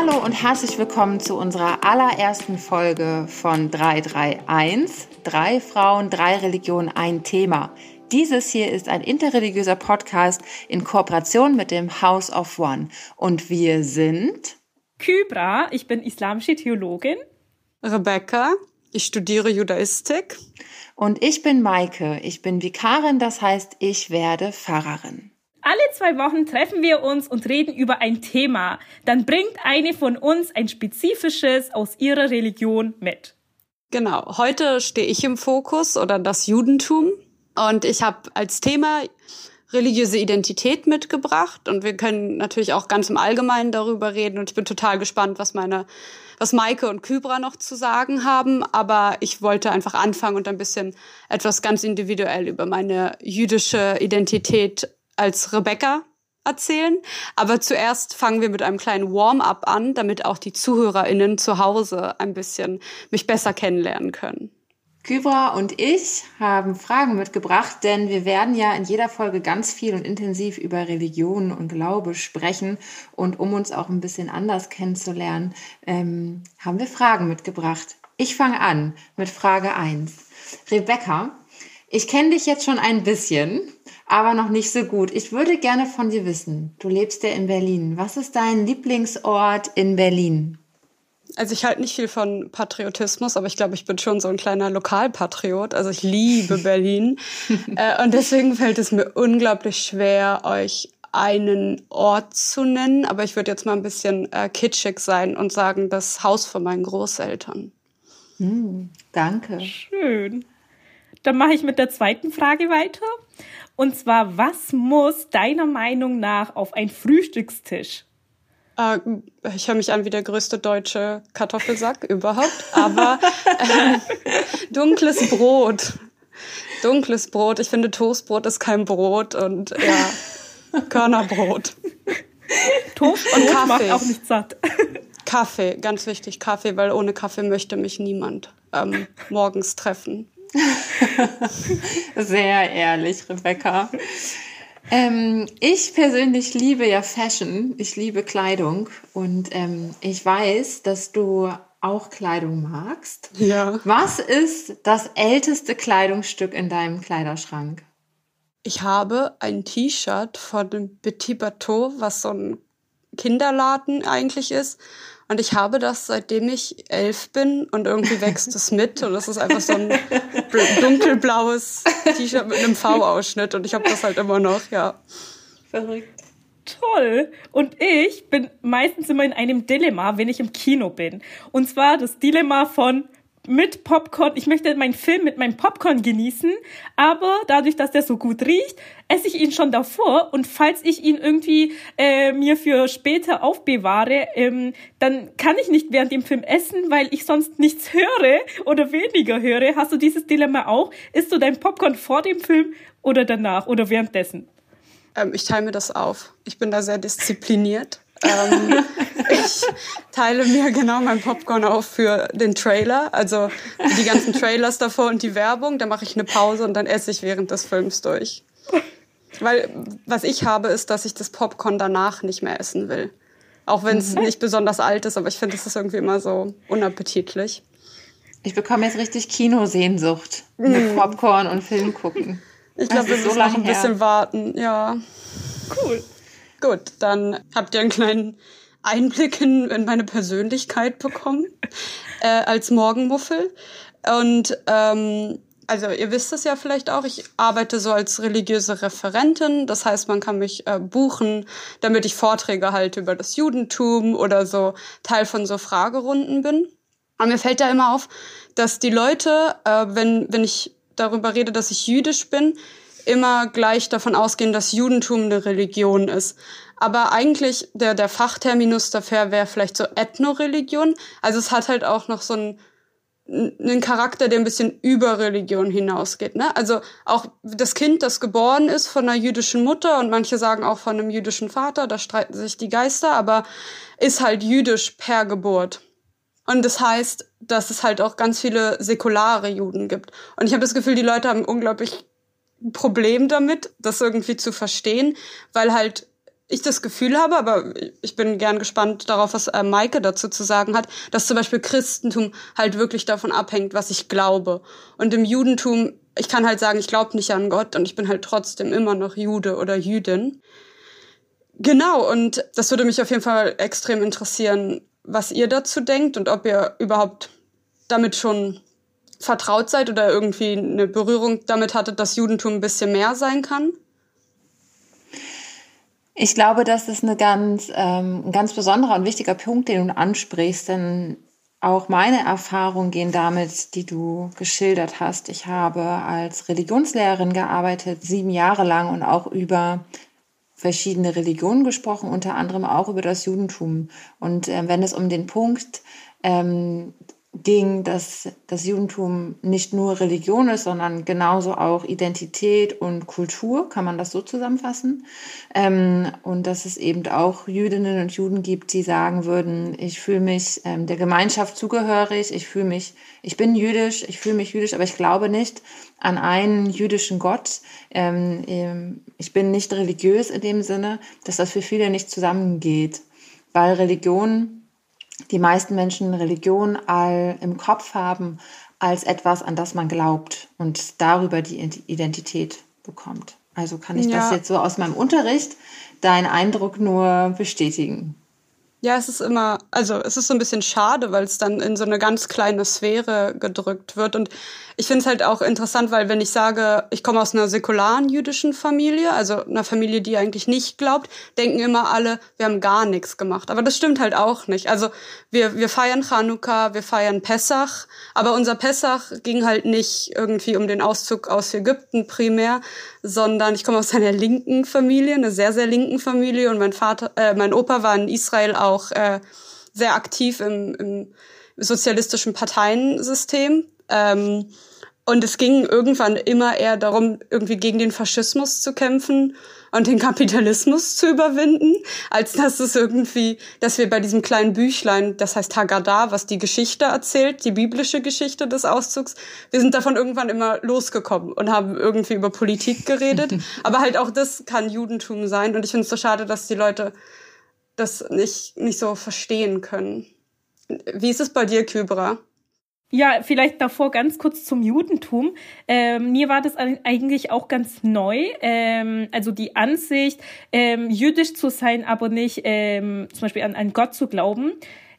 Hallo und herzlich willkommen zu unserer allerersten Folge von 331. Drei Frauen, drei Religionen, ein Thema. Dieses hier ist ein interreligiöser Podcast in Kooperation mit dem House of One. Und wir sind Kybra, ich bin islamische Theologin. Rebecca, ich studiere Judaistik. Und ich bin Maike, ich bin Vikarin, das heißt, ich werde Pfarrerin. Alle zwei Wochen treffen wir uns und reden über ein Thema. Dann bringt eine von uns ein spezifisches aus ihrer Religion mit. Genau, heute stehe ich im Fokus oder das Judentum. Und ich habe als Thema religiöse Identität mitgebracht und wir können natürlich auch ganz im Allgemeinen darüber reden und ich bin total gespannt, was meine, was Maike und Kybra noch zu sagen haben, aber ich wollte einfach anfangen und ein bisschen etwas ganz individuell über meine jüdische Identität als Rebecca erzählen. Aber zuerst fangen wir mit einem kleinen Warm-up an, damit auch die ZuhörerInnen zu Hause ein bisschen mich besser kennenlernen können. Kybra und ich haben Fragen mitgebracht, denn wir werden ja in jeder Folge ganz viel und intensiv über Religion und Glaube sprechen. Und um uns auch ein bisschen anders kennenzulernen, ähm, haben wir Fragen mitgebracht. Ich fange an mit Frage 1. Rebecca, ich kenne dich jetzt schon ein bisschen, aber noch nicht so gut. Ich würde gerne von dir wissen, du lebst ja in Berlin. Was ist dein Lieblingsort in Berlin? Also ich halte nicht viel von Patriotismus, aber ich glaube, ich bin schon so ein kleiner Lokalpatriot. Also ich liebe Berlin. äh, und deswegen fällt es mir unglaublich schwer, euch einen Ort zu nennen. Aber ich würde jetzt mal ein bisschen äh, kitschig sein und sagen, das Haus von meinen Großeltern. Hm, danke. Schön. Dann mache ich mit der zweiten Frage weiter. Und zwar, was muss deiner Meinung nach auf ein Frühstückstisch? Äh, ich höre mich an wie der größte deutsche Kartoffelsack überhaupt, aber äh, dunkles Brot. Dunkles Brot. Ich finde, Toastbrot ist kein Brot und ja, Körnerbrot. Toastbrot und Kaffee. macht auch nicht satt. Kaffee, ganz wichtig, Kaffee, weil ohne Kaffee möchte mich niemand ähm, morgens treffen. Sehr ehrlich, Rebecca. Ähm, ich persönlich liebe ja Fashion. Ich liebe Kleidung und ähm, ich weiß, dass du auch Kleidung magst. Ja. Was ist das älteste Kleidungsstück in deinem Kleiderschrank? Ich habe ein T-Shirt von dem Petit Bateau, was so ein Kinderladen eigentlich ist. Und ich habe das, seitdem ich elf bin und irgendwie wächst es mit. Und das ist einfach so ein dunkelblaues T-Shirt mit einem V-Ausschnitt. Und ich habe das halt immer noch, ja. Verrückt. Toll. Und ich bin meistens immer in einem Dilemma, wenn ich im Kino bin. Und zwar das Dilemma von mit Popcorn. Ich möchte meinen Film mit meinem Popcorn genießen, aber dadurch, dass der so gut riecht, esse ich ihn schon davor und falls ich ihn irgendwie äh, mir für später aufbewahre, ähm, dann kann ich nicht während dem Film essen, weil ich sonst nichts höre oder weniger höre. Hast du dieses Dilemma auch? Isst du dein Popcorn vor dem Film oder danach oder währenddessen? Ähm, ich teile mir das auf. Ich bin da sehr diszipliniert. Ähm, ich teile mir genau mein Popcorn auf für den Trailer, also die ganzen Trailers davor und die Werbung. Da mache ich eine Pause und dann esse ich während des Films durch. Weil was ich habe, ist, dass ich das Popcorn danach nicht mehr essen will. Auch wenn es mhm. nicht besonders alt ist, aber ich finde, es ist irgendwie immer so unappetitlich. Ich bekomme jetzt richtig Kinosehnsucht mit mhm. Popcorn und Film gucken. Ich glaube, wir müssen so noch ein bisschen her. warten, ja. Cool. Gut, dann habt ihr einen kleinen Einblick in, in meine Persönlichkeit bekommen äh, als Morgenmuffel. Und ähm, also ihr wisst es ja vielleicht auch, ich arbeite so als religiöse Referentin. Das heißt, man kann mich äh, buchen, damit ich Vorträge halte über das Judentum oder so Teil von so Fragerunden bin. Aber mir fällt da immer auf, dass die Leute, äh, wenn, wenn ich darüber rede, dass ich jüdisch bin, immer gleich davon ausgehen, dass Judentum eine Religion ist. Aber eigentlich der, der Fachterminus dafür wäre vielleicht so Ethnoreligion. Also es hat halt auch noch so einen, einen Charakter, der ein bisschen über Religion hinausgeht. Ne? Also auch das Kind, das geboren ist von einer jüdischen Mutter und manche sagen auch von einem jüdischen Vater, da streiten sich die Geister, aber ist halt jüdisch per Geburt. Und das heißt, dass es halt auch ganz viele säkulare Juden gibt. Und ich habe das Gefühl, die Leute haben unglaublich Problem damit, das irgendwie zu verstehen, weil halt ich das Gefühl habe, aber ich bin gern gespannt darauf, was äh, Maike dazu zu sagen hat, dass zum Beispiel Christentum halt wirklich davon abhängt, was ich glaube. Und im Judentum, ich kann halt sagen, ich glaube nicht an Gott und ich bin halt trotzdem immer noch Jude oder Jüdin. Genau, und das würde mich auf jeden Fall extrem interessieren, was ihr dazu denkt und ob ihr überhaupt damit schon vertraut seid oder irgendwie eine Berührung damit hattet, dass Judentum ein bisschen mehr sein kann. Ich glaube, das ist eine ganz, ähm, ein ganz besonderer und wichtiger Punkt, den du ansprichst, denn auch meine Erfahrungen gehen damit, die du geschildert hast. Ich habe als Religionslehrerin gearbeitet, sieben Jahre lang und auch über verschiedene Religionen gesprochen, unter anderem auch über das Judentum. Und äh, wenn es um den Punkt ähm, ging, dass das Judentum nicht nur Religion ist, sondern genauso auch Identität und Kultur, kann man das so zusammenfassen. Ähm, und dass es eben auch Jüdinnen und Juden gibt, die sagen würden, ich fühle mich ähm, der Gemeinschaft zugehörig, ich fühle mich, ich bin jüdisch, ich fühle mich jüdisch, aber ich glaube nicht an einen jüdischen Gott. Ähm, ähm ich bin nicht religiös in dem Sinne, dass das für viele nicht zusammengeht, weil Religion die meisten Menschen Religion all im Kopf haben als etwas, an das man glaubt und darüber die Identität bekommt. Also kann ich ja. das jetzt so aus meinem Unterricht deinen Eindruck nur bestätigen. Ja, es ist immer, also es ist so ein bisschen schade, weil es dann in so eine ganz kleine Sphäre gedrückt wird. Und ich finde es halt auch interessant, weil wenn ich sage, ich komme aus einer säkularen jüdischen Familie, also einer Familie, die eigentlich nicht glaubt, denken immer alle, wir haben gar nichts gemacht. Aber das stimmt halt auch nicht. Also wir, wir feiern Chanukka, wir feiern Pessach, aber unser Pessach ging halt nicht irgendwie um den Auszug aus Ägypten primär, sondern ich komme aus einer linken Familie, einer sehr, sehr linken Familie und mein Vater, äh, mein Opa war in Israel auch äh, sehr aktiv im, im sozialistischen Parteiensystem. Ähm, und es ging irgendwann immer eher darum, irgendwie gegen den Faschismus zu kämpfen und den Kapitalismus zu überwinden, als dass es irgendwie, dass wir bei diesem kleinen Büchlein, das heißt Haggadah, was die Geschichte erzählt, die biblische Geschichte des Auszugs, wir sind davon irgendwann immer losgekommen und haben irgendwie über Politik geredet. Aber halt auch das kann Judentum sein. Und ich finde es so schade, dass die Leute das nicht, nicht so verstehen können. Wie ist es bei dir, Kybra? Ja, vielleicht davor ganz kurz zum Judentum. Ähm, mir war das eigentlich auch ganz neu. Ähm, also die Ansicht, ähm, jüdisch zu sein, aber nicht ähm, zum Beispiel an, an Gott zu glauben.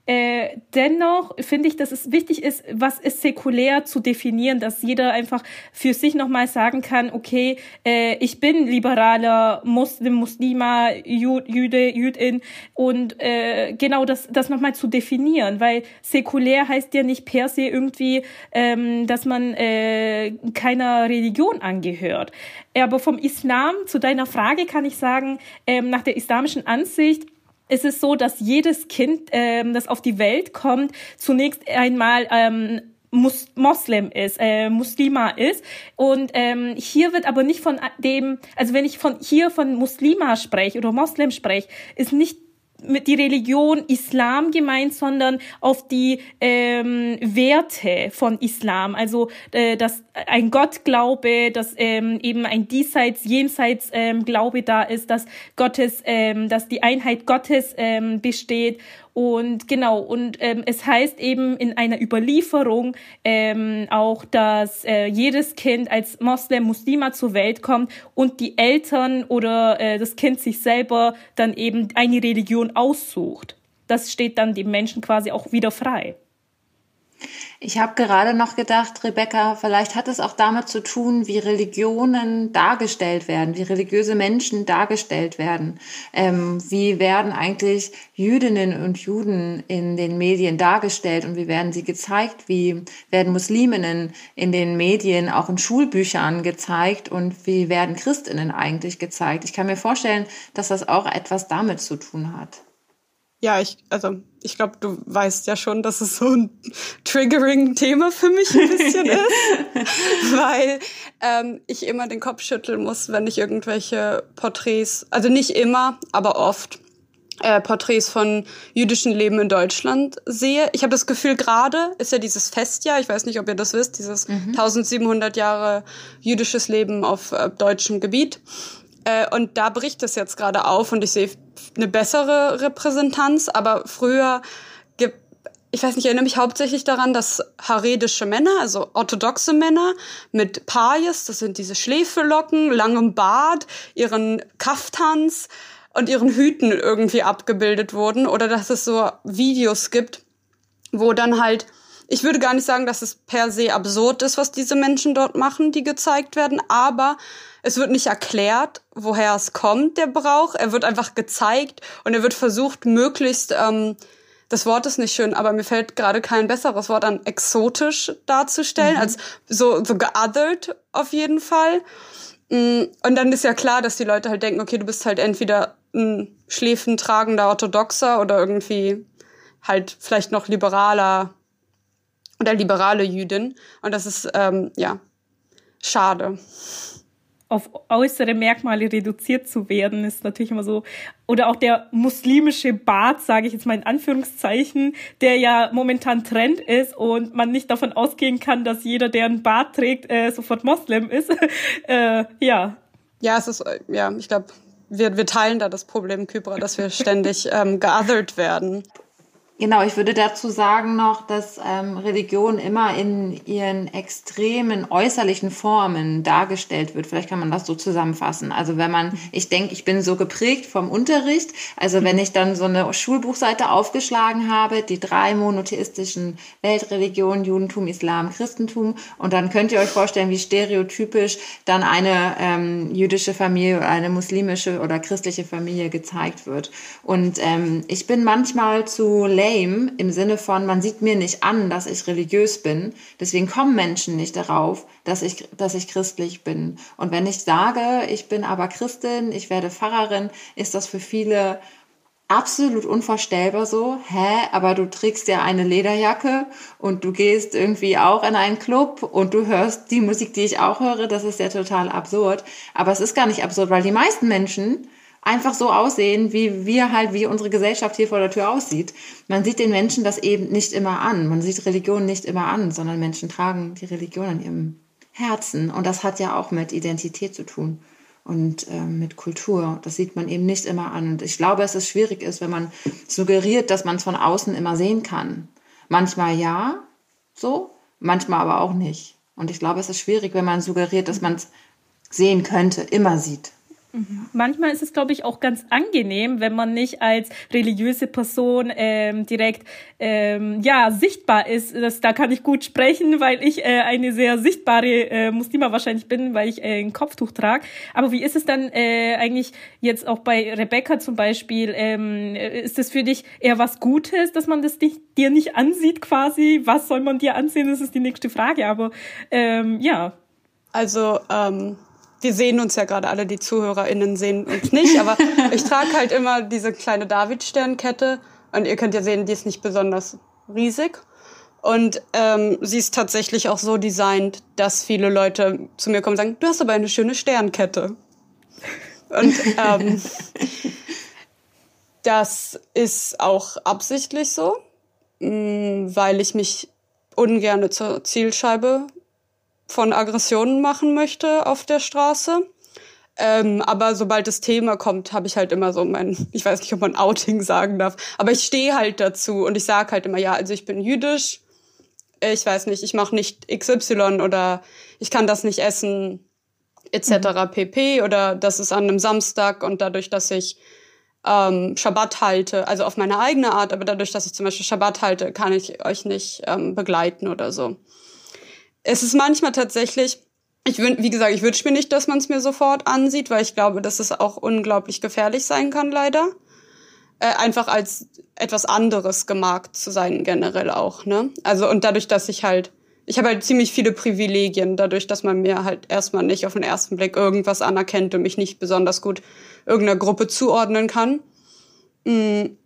Äh, dennoch finde ich, dass es wichtig ist, was ist säkulär zu definieren, dass jeder einfach für sich nochmal sagen kann, okay, äh, ich bin liberaler Muslim, Muslima, Jüde, Jüdin und äh, genau das, das nochmal zu definieren, weil säkulär heißt ja nicht per se irgendwie, ähm, dass man äh, keiner Religion angehört. Aber vom Islam zu deiner Frage kann ich sagen, ähm, nach der islamischen Ansicht, ist es so, dass jedes Kind, ähm, das auf die Welt kommt, zunächst einmal ähm, Mus Moslem ist, äh, Muslima ist. Und ähm, hier wird aber nicht von dem, also wenn ich von hier von Muslima spreche oder Moslem spreche, ist nicht mit die Religion Islam gemeint, sondern auf die ähm, Werte von Islam. Also äh, dass ein Gottglaube, dass ähm, eben ein diesseits, jenseits ähm, Glaube da ist, dass Gottes, ähm, dass die Einheit Gottes ähm, besteht und genau, und ähm, es heißt eben in einer Überlieferung ähm, auch, dass äh, jedes Kind als Moslem, Muslima zur Welt kommt und die Eltern oder äh, das Kind sich selber dann eben eine Religion aussucht. Das steht dann dem Menschen quasi auch wieder frei. Ich habe gerade noch gedacht, Rebecca, vielleicht hat es auch damit zu tun, wie Religionen dargestellt werden, wie religiöse Menschen dargestellt werden. Ähm, wie werden eigentlich Jüdinnen und Juden in den Medien dargestellt und wie werden sie gezeigt? Wie werden Musliminnen in den Medien, auch in Schulbüchern gezeigt und wie werden Christinnen eigentlich gezeigt? Ich kann mir vorstellen, dass das auch etwas damit zu tun hat. Ja, ich, also ich glaube, du weißt ja schon, dass es so ein triggering-Thema für mich ein bisschen ist, weil ähm, ich immer den Kopf schütteln muss, wenn ich irgendwelche Porträts, also nicht immer, aber oft äh, Porträts von jüdischen Leben in Deutschland sehe. Ich habe das Gefühl, gerade ist ja dieses Festjahr, ich weiß nicht, ob ihr das wisst, dieses mhm. 1700 Jahre jüdisches Leben auf äh, deutschem Gebiet. Äh, und da bricht es jetzt gerade auf und ich sehe eine bessere Repräsentanz. Aber früher gibt, ich weiß nicht, ich erinnere mich hauptsächlich daran, dass haredische Männer, also orthodoxe Männer mit Payes, das sind diese Schläfelocken, langem Bart, ihren Kaftans und ihren Hüten irgendwie abgebildet wurden. Oder dass es so Videos gibt, wo dann halt ich würde gar nicht sagen, dass es per se absurd ist, was diese Menschen dort machen, die gezeigt werden, aber es wird nicht erklärt, woher es kommt, der Brauch. Er wird einfach gezeigt und er wird versucht, möglichst, ähm, das Wort ist nicht schön, aber mir fällt gerade kein besseres Wort an, exotisch darzustellen, mhm. als so, so geothered auf jeden Fall. Mm, und dann ist ja klar, dass die Leute halt denken, okay, du bist halt entweder ein schläfentragender Orthodoxer oder irgendwie halt vielleicht noch liberaler oder liberale Jüdin. Und das ist, ähm, ja, schade auf äußere Merkmale reduziert zu werden, ist natürlich immer so. Oder auch der muslimische Bart, sage ich jetzt mal in Anführungszeichen, der ja momentan Trend ist und man nicht davon ausgehen kann, dass jeder, der einen Bart trägt, äh, sofort Moslem ist. äh, ja. Ja, es ist, ja, ich glaube, wir, wir teilen da das Problem, Kybra, dass wir ständig ähm, geothered werden. Genau, ich würde dazu sagen noch, dass ähm, Religion immer in ihren extremen äußerlichen Formen dargestellt wird. Vielleicht kann man das so zusammenfassen. Also wenn man, ich denke, ich bin so geprägt vom Unterricht. Also wenn ich dann so eine Schulbuchseite aufgeschlagen habe, die drei monotheistischen Weltreligionen, Judentum, Islam, Christentum, und dann könnt ihr euch vorstellen, wie stereotypisch dann eine ähm, jüdische Familie oder eine muslimische oder christliche Familie gezeigt wird. Und ähm, ich bin manchmal zu lame im Sinne von, man sieht mir nicht an, dass ich religiös bin. Deswegen kommen Menschen nicht darauf, dass ich, dass ich christlich bin. Und wenn ich sage, ich bin aber Christin, ich werde Pfarrerin, ist das für viele absolut unvorstellbar so. Hä? Aber du trägst ja eine Lederjacke und du gehst irgendwie auch in einen Club und du hörst die Musik, die ich auch höre. Das ist ja total absurd. Aber es ist gar nicht absurd, weil die meisten Menschen einfach so aussehen, wie wir halt, wie unsere Gesellschaft hier vor der Tür aussieht. Man sieht den Menschen das eben nicht immer an. Man sieht Religion nicht immer an, sondern Menschen tragen die Religion an ihrem Herzen. Und das hat ja auch mit Identität zu tun und äh, mit Kultur. Das sieht man eben nicht immer an. Und ich glaube, dass es schwierig ist, wenn man suggeriert, dass man es von außen immer sehen kann. Manchmal ja, so, manchmal aber auch nicht. Und ich glaube, es ist schwierig, wenn man suggeriert, dass man es sehen könnte, immer sieht. Manchmal ist es, glaube ich, auch ganz angenehm, wenn man nicht als religiöse Person ähm, direkt ähm, ja sichtbar ist. Das, da kann ich gut sprechen, weil ich äh, eine sehr sichtbare äh, Muslima wahrscheinlich bin, weil ich äh, ein Kopftuch trage. Aber wie ist es dann äh, eigentlich jetzt auch bei Rebecca zum Beispiel? Ähm, ist das für dich eher was Gutes, dass man das nicht, dir nicht ansieht quasi? Was soll man dir ansehen? Das ist die nächste Frage. Aber ähm, ja. Also ähm wir sehen uns ja gerade alle, die ZuhörerInnen sehen uns nicht, aber ich trage halt immer diese kleine David-Sternkette und ihr könnt ja sehen, die ist nicht besonders riesig. Und ähm, sie ist tatsächlich auch so designt, dass viele Leute zu mir kommen und sagen, du hast aber eine schöne Sternkette. Und ähm, das ist auch absichtlich so, mm, weil ich mich ungern zur Zielscheibe von Aggressionen machen möchte auf der Straße. Ähm, aber sobald das Thema kommt, habe ich halt immer so mein, ich weiß nicht, ob man Outing sagen darf, aber ich stehe halt dazu und ich sage halt immer, ja, also ich bin jüdisch, ich weiß nicht, ich mache nicht XY oder ich kann das nicht essen, etc. Mhm. pp. Oder das ist an einem Samstag und dadurch, dass ich ähm, Schabbat halte, also auf meine eigene Art, aber dadurch, dass ich zum Beispiel Schabbat halte, kann ich euch nicht ähm, begleiten oder so es ist manchmal tatsächlich, ich wün, wie gesagt, ich wünsche mir nicht, dass man es mir sofort ansieht, weil ich glaube, dass es auch unglaublich gefährlich sein kann, leider. Äh, einfach als etwas anderes gemarkt zu sein, generell auch, ne? Also, und dadurch, dass ich halt, ich habe halt ziemlich viele Privilegien, dadurch, dass man mir halt erstmal nicht auf den ersten Blick irgendwas anerkennt und mich nicht besonders gut irgendeiner Gruppe zuordnen kann. Mhm.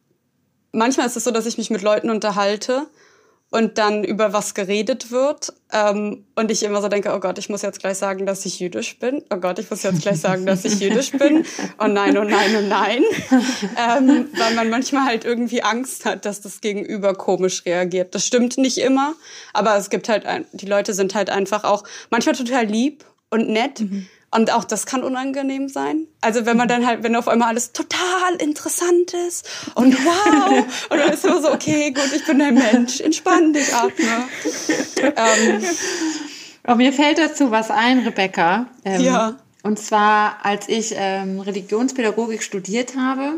Manchmal ist es so, dass ich mich mit Leuten unterhalte, und dann über was geredet wird ähm, und ich immer so denke, oh Gott, ich muss jetzt gleich sagen, dass ich jüdisch bin. Oh Gott, ich muss jetzt gleich sagen, dass ich jüdisch bin. Oh nein, oh nein, oh nein. ähm, weil man manchmal halt irgendwie Angst hat, dass das Gegenüber komisch reagiert. Das stimmt nicht immer, aber es gibt halt, die Leute sind halt einfach auch manchmal total lieb und nett. Mhm. Und auch das kann unangenehm sein. Also wenn man dann halt, wenn auf einmal alles total interessant ist und wow, und dann ist man so, okay, gut, ich bin ein Mensch, entspann dich, atme. ähm. Aber mir fällt dazu was ein, Rebecca. Ähm, ja. Und zwar, als ich ähm, Religionspädagogik studiert habe,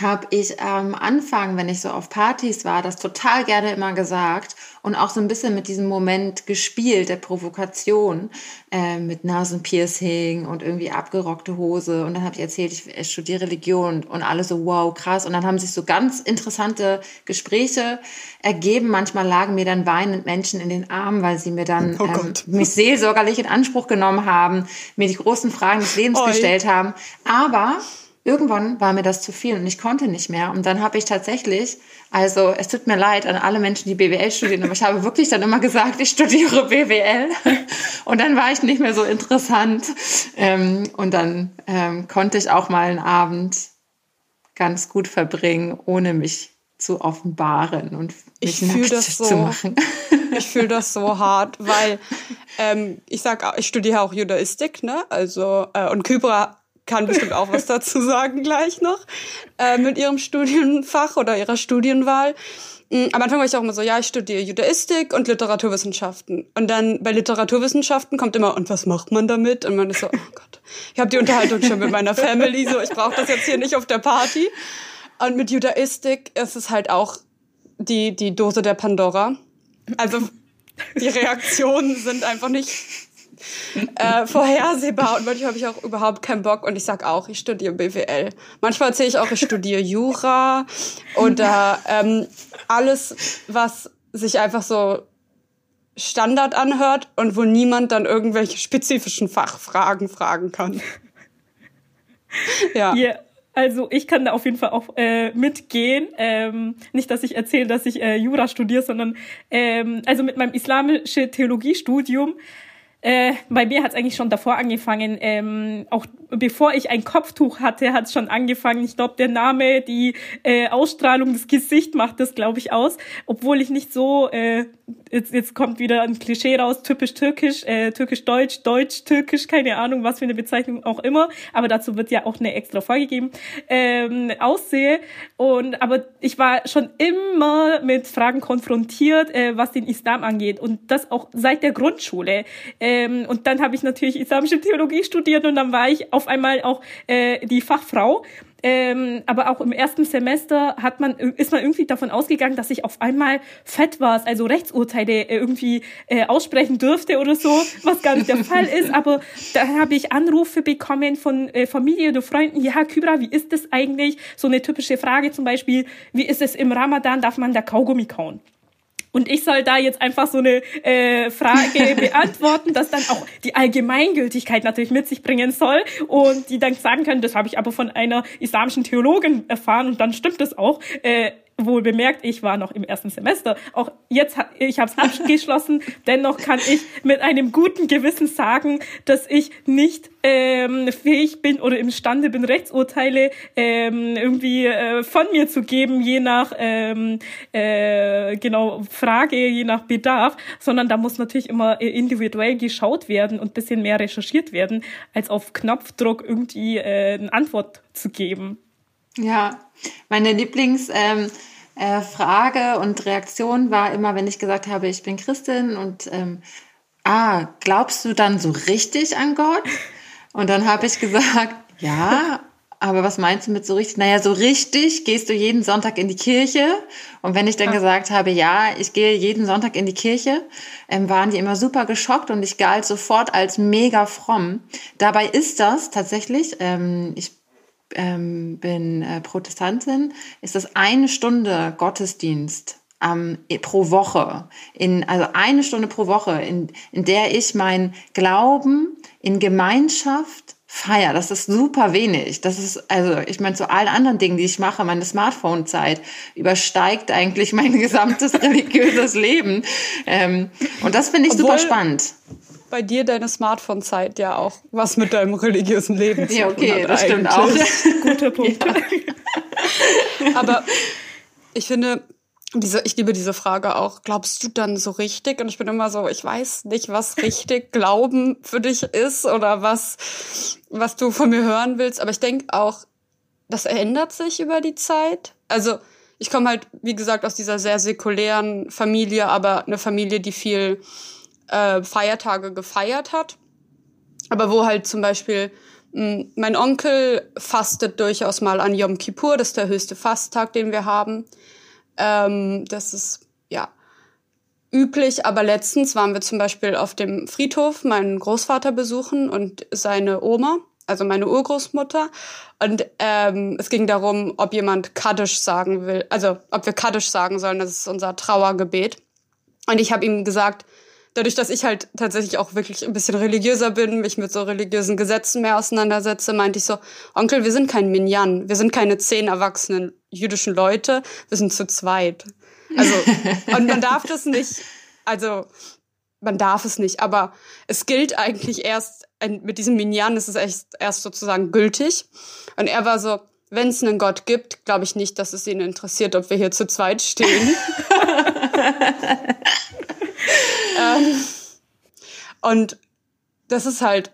habe ich am Anfang, wenn ich so auf Partys war, das total gerne immer gesagt und auch so ein bisschen mit diesem Moment gespielt, der Provokation, äh, mit Nasenpiercing und irgendwie abgerockte Hose. Und dann habe ich erzählt, ich, studiere Religion und alle so, wow, krass. Und dann haben sich so ganz interessante Gespräche ergeben. Manchmal lagen mir dann weinend Menschen in den Armen, weil sie mir dann oh ähm, mich seelsorgerlich in Anspruch genommen haben, mir die großen Fragen des Lebens Oi. gestellt haben. Aber irgendwann war mir das zu viel und ich konnte nicht mehr. Und dann habe ich tatsächlich, also es tut mir leid an alle Menschen, die BWL studieren, aber ich habe wirklich dann immer gesagt, ich studiere BWL. Und dann war ich nicht mehr so interessant. Ähm, und dann ähm, konnte ich auch mal einen Abend ganz gut verbringen, ohne mich zu offenbaren und mich ich nackt das so, zu machen. Ich fühle das so hart, weil ähm, ich sag, ich studiere auch Judaistik, ne? Also äh, und Kybra kann bestimmt auch was dazu sagen gleich noch, äh, mit ihrem Studienfach oder ihrer Studienwahl. Mm, am Anfang war ich auch immer so, ja, ich studiere Judaistik und Literaturwissenschaften. Und dann bei Literaturwissenschaften kommt immer, und was macht man damit? Und man ist so, oh Gott, ich habe die Unterhaltung schon mit meiner Family, so ich brauche das jetzt hier nicht auf der Party. Und mit Judaistik ist es halt auch die, die Dose der Pandora. Also die Reaktionen sind einfach nicht äh, vorhersehbar und manchmal habe ich auch überhaupt keinen Bock und ich sag auch, ich studiere BWL. Manchmal erzähle ich auch, ich studiere Jura oder ähm, alles, was sich einfach so Standard anhört und wo niemand dann irgendwelche spezifischen Fachfragen fragen kann. ja. Yeah. Also ich kann da auf jeden Fall auch äh, mitgehen. Ähm, nicht, dass ich erzähle, dass ich äh, Jura studiere, sondern ähm, also mit meinem islamischen Theologiestudium äh, bei mir hat es eigentlich schon davor angefangen. Ähm, auch bevor ich ein Kopftuch hatte, hat es schon angefangen. Ich glaube, der Name, die äh, Ausstrahlung, das Gesicht macht das, glaube ich, aus. Obwohl ich nicht so, äh, jetzt, jetzt kommt wieder ein Klischee raus, typisch türkisch, äh, türkisch-deutsch, deutsch-türkisch, keine Ahnung, was für eine Bezeichnung auch immer. Aber dazu wird ja auch eine extra Folge geben, ähm, aussehe. Und aber ich war schon immer mit Fragen konfrontiert, äh, was den Islam angeht. Und das auch seit der Grundschule. Äh, ähm, und dann habe ich natürlich islamische Theologie studiert und dann war ich auf einmal auch äh, die Fachfrau. Ähm, aber auch im ersten Semester hat man, ist man irgendwie davon ausgegangen, dass ich auf einmal fett war, also Rechtsurteile äh, irgendwie äh, aussprechen dürfte oder so, was gar nicht der Fall ist. Aber da habe ich Anrufe bekommen von äh, Familie oder Freunden, ja, Kybra, wie ist das eigentlich? So eine typische Frage zum Beispiel, wie ist es im Ramadan, darf man da Kaugummi kauen? Und ich soll da jetzt einfach so eine äh, Frage beantworten, dass dann auch die Allgemeingültigkeit natürlich mit sich bringen soll und die dann sagen können, das habe ich aber von einer islamischen Theologin erfahren und dann stimmt das auch. Äh, wohl bemerkt, ich war noch im ersten Semester. Auch jetzt, ich habe es abgeschlossen. Dennoch kann ich mit einem guten Gewissen sagen, dass ich nicht ähm, fähig bin oder imstande bin, Rechtsurteile ähm, irgendwie äh, von mir zu geben, je nach ähm, äh, genau Frage, je nach Bedarf, sondern da muss natürlich immer individuell geschaut werden und bisschen mehr recherchiert werden, als auf Knopfdruck irgendwie äh, eine Antwort zu geben. Ja, meine Lieblings ähm, äh, Frage und Reaktion war immer, wenn ich gesagt habe, ich bin Christin und ähm, ah, glaubst du dann so richtig an Gott? Und dann habe ich gesagt, ja, aber was meinst du mit so richtig? Naja, so richtig gehst du jeden Sonntag in die Kirche. Und wenn ich dann gesagt habe, ja, ich gehe jeden Sonntag in die Kirche, ähm, waren die immer super geschockt und ich galt sofort als mega fromm. Dabei ist das tatsächlich, ähm, ich ähm, bin äh, Protestantin, ist das eine Stunde Gottesdienst ähm, pro Woche. In, also eine Stunde pro Woche, in, in der ich mein Glauben in Gemeinschaft feier. Das ist super wenig. Das ist, also, ich meine, zu allen anderen Dingen, die ich mache, meine Smartphone-Zeit übersteigt eigentlich mein gesamtes religiöses Leben. Ähm, und das finde ich Obwohl, super spannend bei dir deine Smartphone-Zeit ja auch was mit deinem religiösen Leben zu tun Ja, okay, das stimmt auch. Guter Punkt. Ja. Aber ich finde, diese, ich liebe diese Frage auch. Glaubst du dann so richtig? Und ich bin immer so, ich weiß nicht, was richtig Glauben für dich ist oder was, was du von mir hören willst. Aber ich denke auch, das ändert sich über die Zeit. Also ich komme halt, wie gesagt, aus dieser sehr säkulären Familie, aber eine Familie, die viel äh, Feiertage gefeiert hat. Aber wo halt zum Beispiel mh, hm, mein Onkel fastet durchaus mal an Yom Kippur, das ist der höchste Fasttag, den wir haben. Ähm, das ist ja üblich, aber letztens waren wir zum Beispiel auf dem Friedhof meinen Großvater besuchen und seine Oma also meine Urgroßmutter. Und ähm, es ging darum, ob jemand Kaddisch sagen will, also ob wir Kaddisch sagen sollen, das ist unser Trauergebet. Und ich habe ihm gesagt, dadurch, dass ich halt tatsächlich auch wirklich ein bisschen religiöser bin, mich mit so religiösen Gesetzen mehr auseinandersetze, meinte ich so, Onkel, wir sind kein Minyan, wir sind keine zehn erwachsenen jüdischen Leute, wir sind zu zweit. Also, und man darf das nicht, also man darf es nicht, aber es gilt eigentlich erst mit diesem Minyan ist es echt erst sozusagen gültig. Und er war so, wenn es einen Gott gibt, glaube ich nicht, dass es ihn interessiert, ob wir hier zu zweit stehen. ähm, und das ist halt,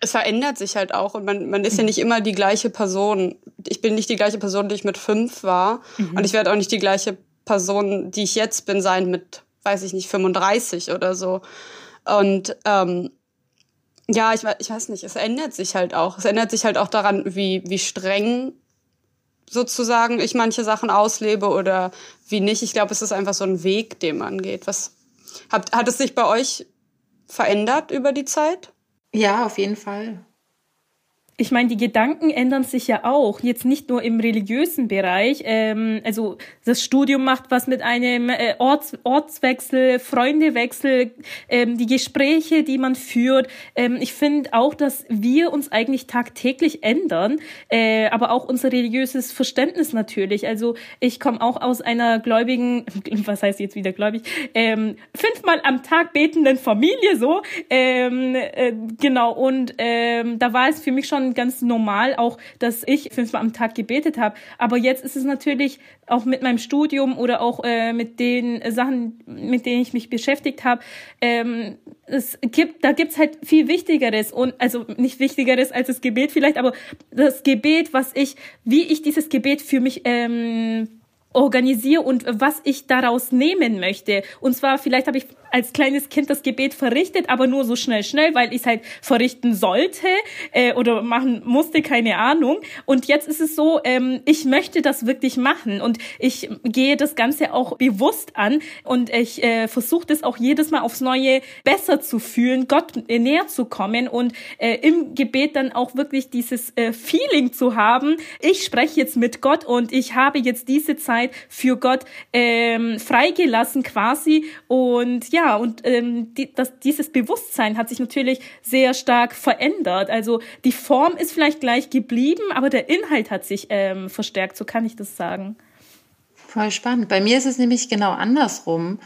es verändert sich halt auch und man, man ist ja nicht immer die gleiche Person. Ich bin nicht die gleiche Person, die ich mit fünf war mhm. und ich werde auch nicht die gleiche Person, die ich jetzt bin, sein mit, weiß ich nicht, 35 oder so. Und ähm, ja, ich, ich weiß nicht, es ändert sich halt auch. Es ändert sich halt auch daran, wie, wie streng sozusagen ich manche Sachen auslebe oder wie nicht. Ich glaube, es ist einfach so ein Weg, den man geht. Was hat, hat es sich bei euch verändert über die Zeit? Ja, auf jeden Fall ich meine, die Gedanken ändern sich ja auch, jetzt nicht nur im religiösen Bereich. Ähm, also das Studium macht was mit einem äh, Orts, Ortswechsel, Freundewechsel, ähm, die Gespräche, die man führt. Ähm, ich finde auch, dass wir uns eigentlich tagtäglich ändern, äh, aber auch unser religiöses Verständnis natürlich. Also ich komme auch aus einer gläubigen, was heißt jetzt wieder gläubig, ähm, fünfmal am Tag betenden Familie so. Ähm, äh, genau, und ähm, da war es für mich schon ganz normal auch, dass ich fünfmal am Tag gebetet habe. Aber jetzt ist es natürlich auch mit meinem Studium oder auch äh, mit den Sachen, mit denen ich mich beschäftigt habe, ähm, es gibt, da gibt's halt viel Wichtigeres und also nicht Wichtigeres als das Gebet vielleicht, aber das Gebet, was ich, wie ich dieses Gebet für mich ähm, organisiere und was ich daraus nehmen möchte. Und zwar, vielleicht habe ich als kleines Kind das Gebet verrichtet, aber nur so schnell, schnell, weil ich es halt verrichten sollte äh, oder machen musste, keine Ahnung. Und jetzt ist es so, ähm, ich möchte das wirklich machen und ich gehe das Ganze auch bewusst an und ich äh, versuche das auch jedes Mal aufs Neue besser zu fühlen, Gott näher zu kommen und äh, im Gebet dann auch wirklich dieses äh, Feeling zu haben. Ich spreche jetzt mit Gott und ich habe jetzt diese Zeit für Gott ähm, freigelassen quasi und ja, ja, und ähm, die, das, dieses Bewusstsein hat sich natürlich sehr stark verändert. Also die Form ist vielleicht gleich geblieben, aber der Inhalt hat sich ähm, verstärkt, so kann ich das sagen. Voll spannend. Bei mir ist es nämlich genau andersrum.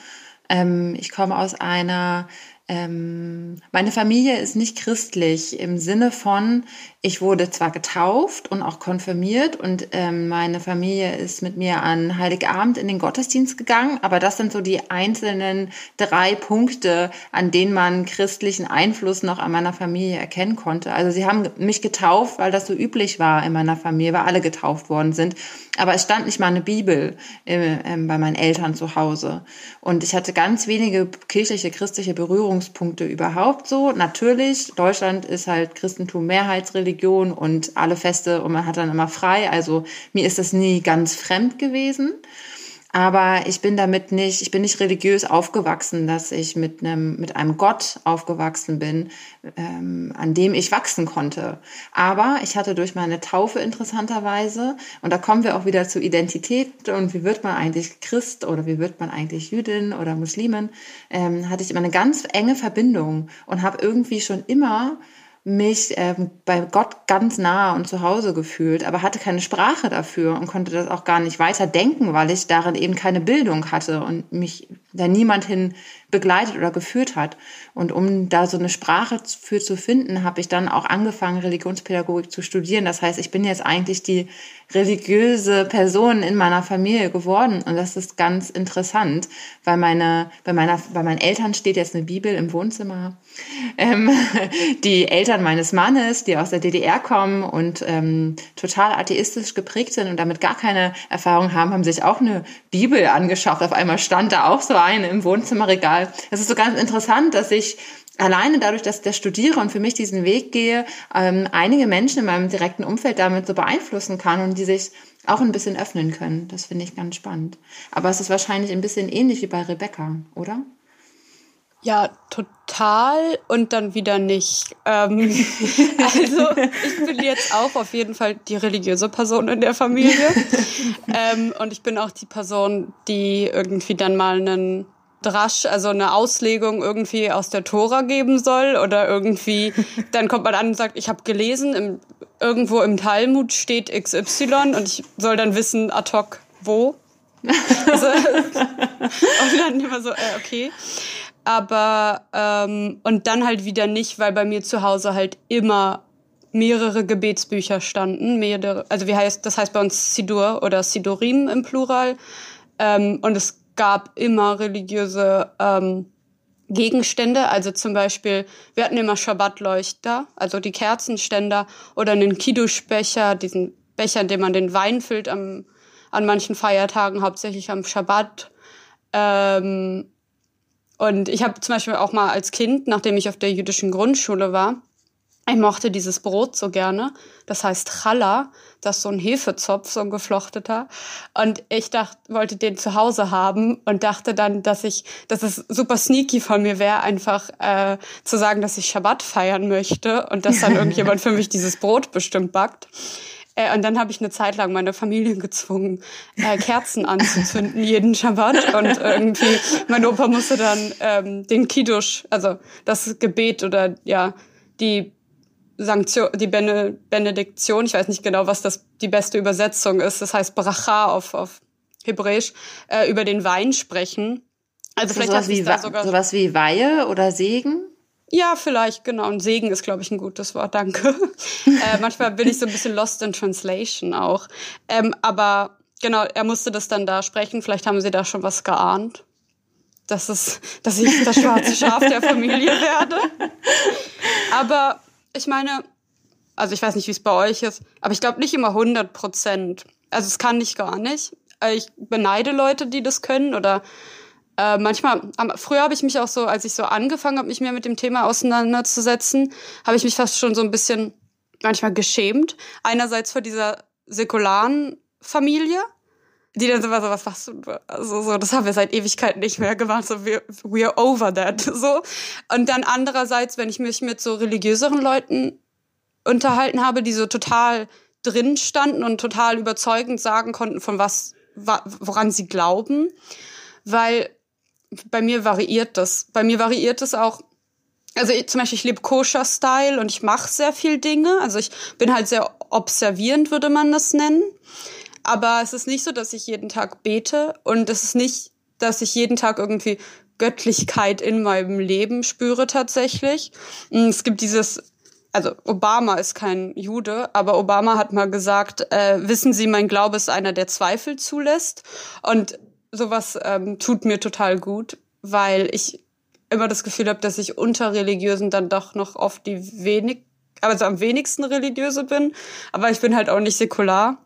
Ähm, ich komme aus einer ähm, meine Familie ist nicht christlich im Sinne von, ich wurde zwar getauft und auch konfirmiert und ähm, meine Familie ist mit mir an Heiligabend in den Gottesdienst gegangen, aber das sind so die einzelnen drei Punkte, an denen man christlichen Einfluss noch an meiner Familie erkennen konnte. Also sie haben mich getauft, weil das so üblich war in meiner Familie, weil alle getauft worden sind. Aber es stand nicht mal eine Bibel äh, äh, bei meinen Eltern zu Hause. Und ich hatte ganz wenige kirchliche, christliche Berührungspunkte überhaupt so. Natürlich, Deutschland ist halt Christentum Mehrheitsreligion Religion und alle Feste und man hat dann immer frei. Also mir ist das nie ganz fremd gewesen. Aber ich bin damit nicht, ich bin nicht religiös aufgewachsen, dass ich mit einem, mit einem Gott aufgewachsen bin, ähm, an dem ich wachsen konnte. Aber ich hatte durch meine Taufe interessanterweise, und da kommen wir auch wieder zur Identität und wie wird man eigentlich Christ oder wie wird man eigentlich Jüdin oder Muslimin, ähm, hatte ich immer eine ganz enge Verbindung und habe irgendwie schon immer mich ähm, bei Gott ganz nah und zu Hause gefühlt, aber hatte keine Sprache dafür und konnte das auch gar nicht weiter denken, weil ich darin eben keine Bildung hatte und mich da niemand hin begleitet oder geführt hat. Und um da so eine Sprache für zu finden, habe ich dann auch angefangen, Religionspädagogik zu studieren. Das heißt, ich bin jetzt eigentlich die religiöse Person in meiner Familie geworden. Und das ist ganz interessant, weil meine, bei meiner, bei meinen Eltern steht jetzt eine Bibel im Wohnzimmer. Ähm, die Eltern meines Mannes, die aus der DDR kommen und ähm, total atheistisch geprägt sind und damit gar keine Erfahrung haben, haben sich auch eine Bibel angeschafft. Auf einmal stand da auch so eine im Wohnzimmerregal. Es ist so ganz interessant, dass ich alleine dadurch, dass ich das studiere und für mich diesen Weg gehe, ähm, einige Menschen in meinem direkten Umfeld damit so beeinflussen kann und die sich auch ein bisschen öffnen können. Das finde ich ganz spannend. Aber es ist wahrscheinlich ein bisschen ähnlich wie bei Rebecca, oder? Ja, total und dann wieder nicht. Ähm, also ich bin jetzt auch auf jeden Fall die religiöse Person in der Familie. ähm, und ich bin auch die Person, die irgendwie dann mal einen Drasch, also eine Auslegung irgendwie aus der Tora geben soll oder irgendwie, dann kommt man an und sagt, ich habe gelesen, im, irgendwo im Talmud steht XY und ich soll dann wissen ad hoc wo. Also, und dann immer so, äh, okay. Aber, ähm, und dann halt wieder nicht, weil bei mir zu Hause halt immer mehrere Gebetsbücher standen. Mehrere, also wie heißt, das heißt bei uns Sidur oder Sidorim im Plural. Ähm, und es gab immer religiöse ähm, Gegenstände, also zum Beispiel, wir hatten immer Schabbatleuchter, also die Kerzenständer oder einen Kiddushbecher, diesen Becher, in dem man den Wein füllt am, an manchen Feiertagen, hauptsächlich am Schabbat. Ähm, und ich habe zum Beispiel auch mal als Kind, nachdem ich auf der jüdischen Grundschule war, ich mochte dieses Brot so gerne. Das heißt Challah, das ist so ein Hefezopf, so ein geflochteter. Und ich dachte, wollte den zu Hause haben und dachte dann, dass ich, dass es super sneaky von mir wäre, einfach äh, zu sagen, dass ich Schabbat feiern möchte und dass dann irgendjemand für mich dieses Brot bestimmt backt. Äh, und dann habe ich eine Zeit lang meine Familie gezwungen, äh, Kerzen anzuzünden jeden Schabbat. Und irgendwie, mein Opa musste dann ähm, den Kiddush, also das Gebet oder ja, die Sanktion, die Bene, Benediktion, ich weiß nicht genau, was das die beste Übersetzung ist, das heißt Bracha auf, auf Hebräisch, äh, über den Wein sprechen. Also, also vielleicht sowas wie, da sogar sowas wie Weihe oder Segen? Ja, vielleicht, genau. Und Segen ist, glaube ich, ein gutes Wort, danke. äh, manchmal bin ich so ein bisschen lost in translation auch. Ähm, aber genau, er musste das dann da sprechen. Vielleicht haben sie da schon was geahnt. Dass, es, dass ich das schwarze Schaf der Familie werde. Aber ich meine, also ich weiß nicht, wie es bei euch ist, aber ich glaube nicht immer 100 Prozent. Also es kann ich gar nicht. Ich beneide Leute, die das können oder äh, manchmal, früher habe ich mich auch so, als ich so angefangen habe, mich mehr mit dem Thema auseinanderzusetzen, habe ich mich fast schon so ein bisschen manchmal geschämt. Einerseits vor dieser säkularen Familie, die dann war so, was machst du? Also, so, das haben wir seit Ewigkeiten nicht mehr gemacht, so, wir, we are over that, so. Und dann andererseits, wenn ich mich mit so religiöseren Leuten unterhalten habe, die so total drin standen und total überzeugend sagen konnten, von was, woran sie glauben, weil bei mir variiert das. Bei mir variiert es auch, also ich, zum Beispiel, ich lebe Koscher-Style und ich mache sehr viel Dinge. Also ich bin halt sehr observierend, würde man das nennen. Aber es ist nicht so, dass ich jeden Tag bete und es ist nicht, dass ich jeden Tag irgendwie Göttlichkeit in meinem Leben spüre tatsächlich. Es gibt dieses, also Obama ist kein Jude, aber Obama hat mal gesagt, äh, wissen Sie, mein Glaube ist einer, der Zweifel zulässt. Und sowas ähm, tut mir total gut, weil ich immer das Gefühl habe, dass ich unter Religiösen dann doch noch oft die wenig, also am wenigsten religiöse bin. Aber ich bin halt auch nicht säkular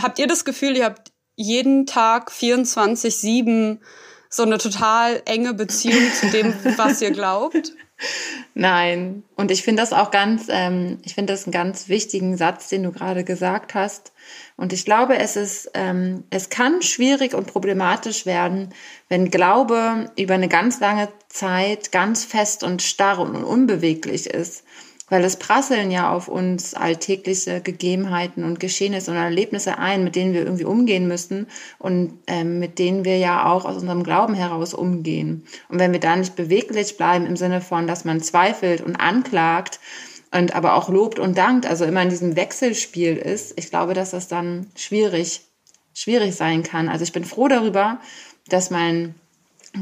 habt ihr das Gefühl, ihr habt jeden Tag 24-7 so eine total enge Beziehung zu dem, was ihr glaubt? Nein. Und ich finde das auch ganz, ähm, ich finde das einen ganz wichtigen Satz, den du gerade gesagt hast. Und ich glaube, es ist, ähm, es kann schwierig und problematisch werden, wenn Glaube über eine ganz lange Zeit ganz fest und starr und unbeweglich ist weil es prasseln ja auf uns alltägliche Gegebenheiten und Geschehnisse und Erlebnisse ein, mit denen wir irgendwie umgehen müssen und ähm, mit denen wir ja auch aus unserem Glauben heraus umgehen. Und wenn wir da nicht beweglich bleiben im Sinne von, dass man zweifelt und anklagt und aber auch lobt und dankt, also immer in diesem Wechselspiel ist, ich glaube, dass das dann schwierig, schwierig sein kann. Also ich bin froh darüber, dass mein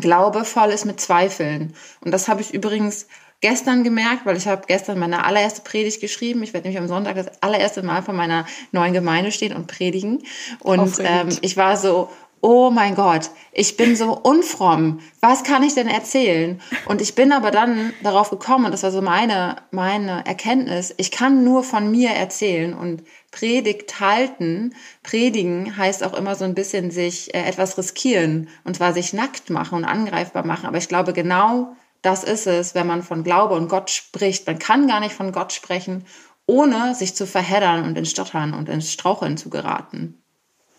Glaube voll ist mit Zweifeln. Und das habe ich übrigens gestern gemerkt, weil ich habe gestern meine allererste Predigt geschrieben. Ich werde nämlich am Sonntag das allererste Mal vor meiner neuen Gemeinde stehen und predigen. Und ähm, ich war so, oh mein Gott, ich bin so unfromm. Was kann ich denn erzählen? Und ich bin aber dann darauf gekommen, und das war so meine, meine Erkenntnis, ich kann nur von mir erzählen und Predigt halten. Predigen heißt auch immer so ein bisschen sich äh, etwas riskieren und zwar sich nackt machen und angreifbar machen. Aber ich glaube, genau das ist es, wenn man von Glaube und Gott spricht. Man kann gar nicht von Gott sprechen, ohne sich zu verheddern und ins Stottern und ins Straucheln zu geraten.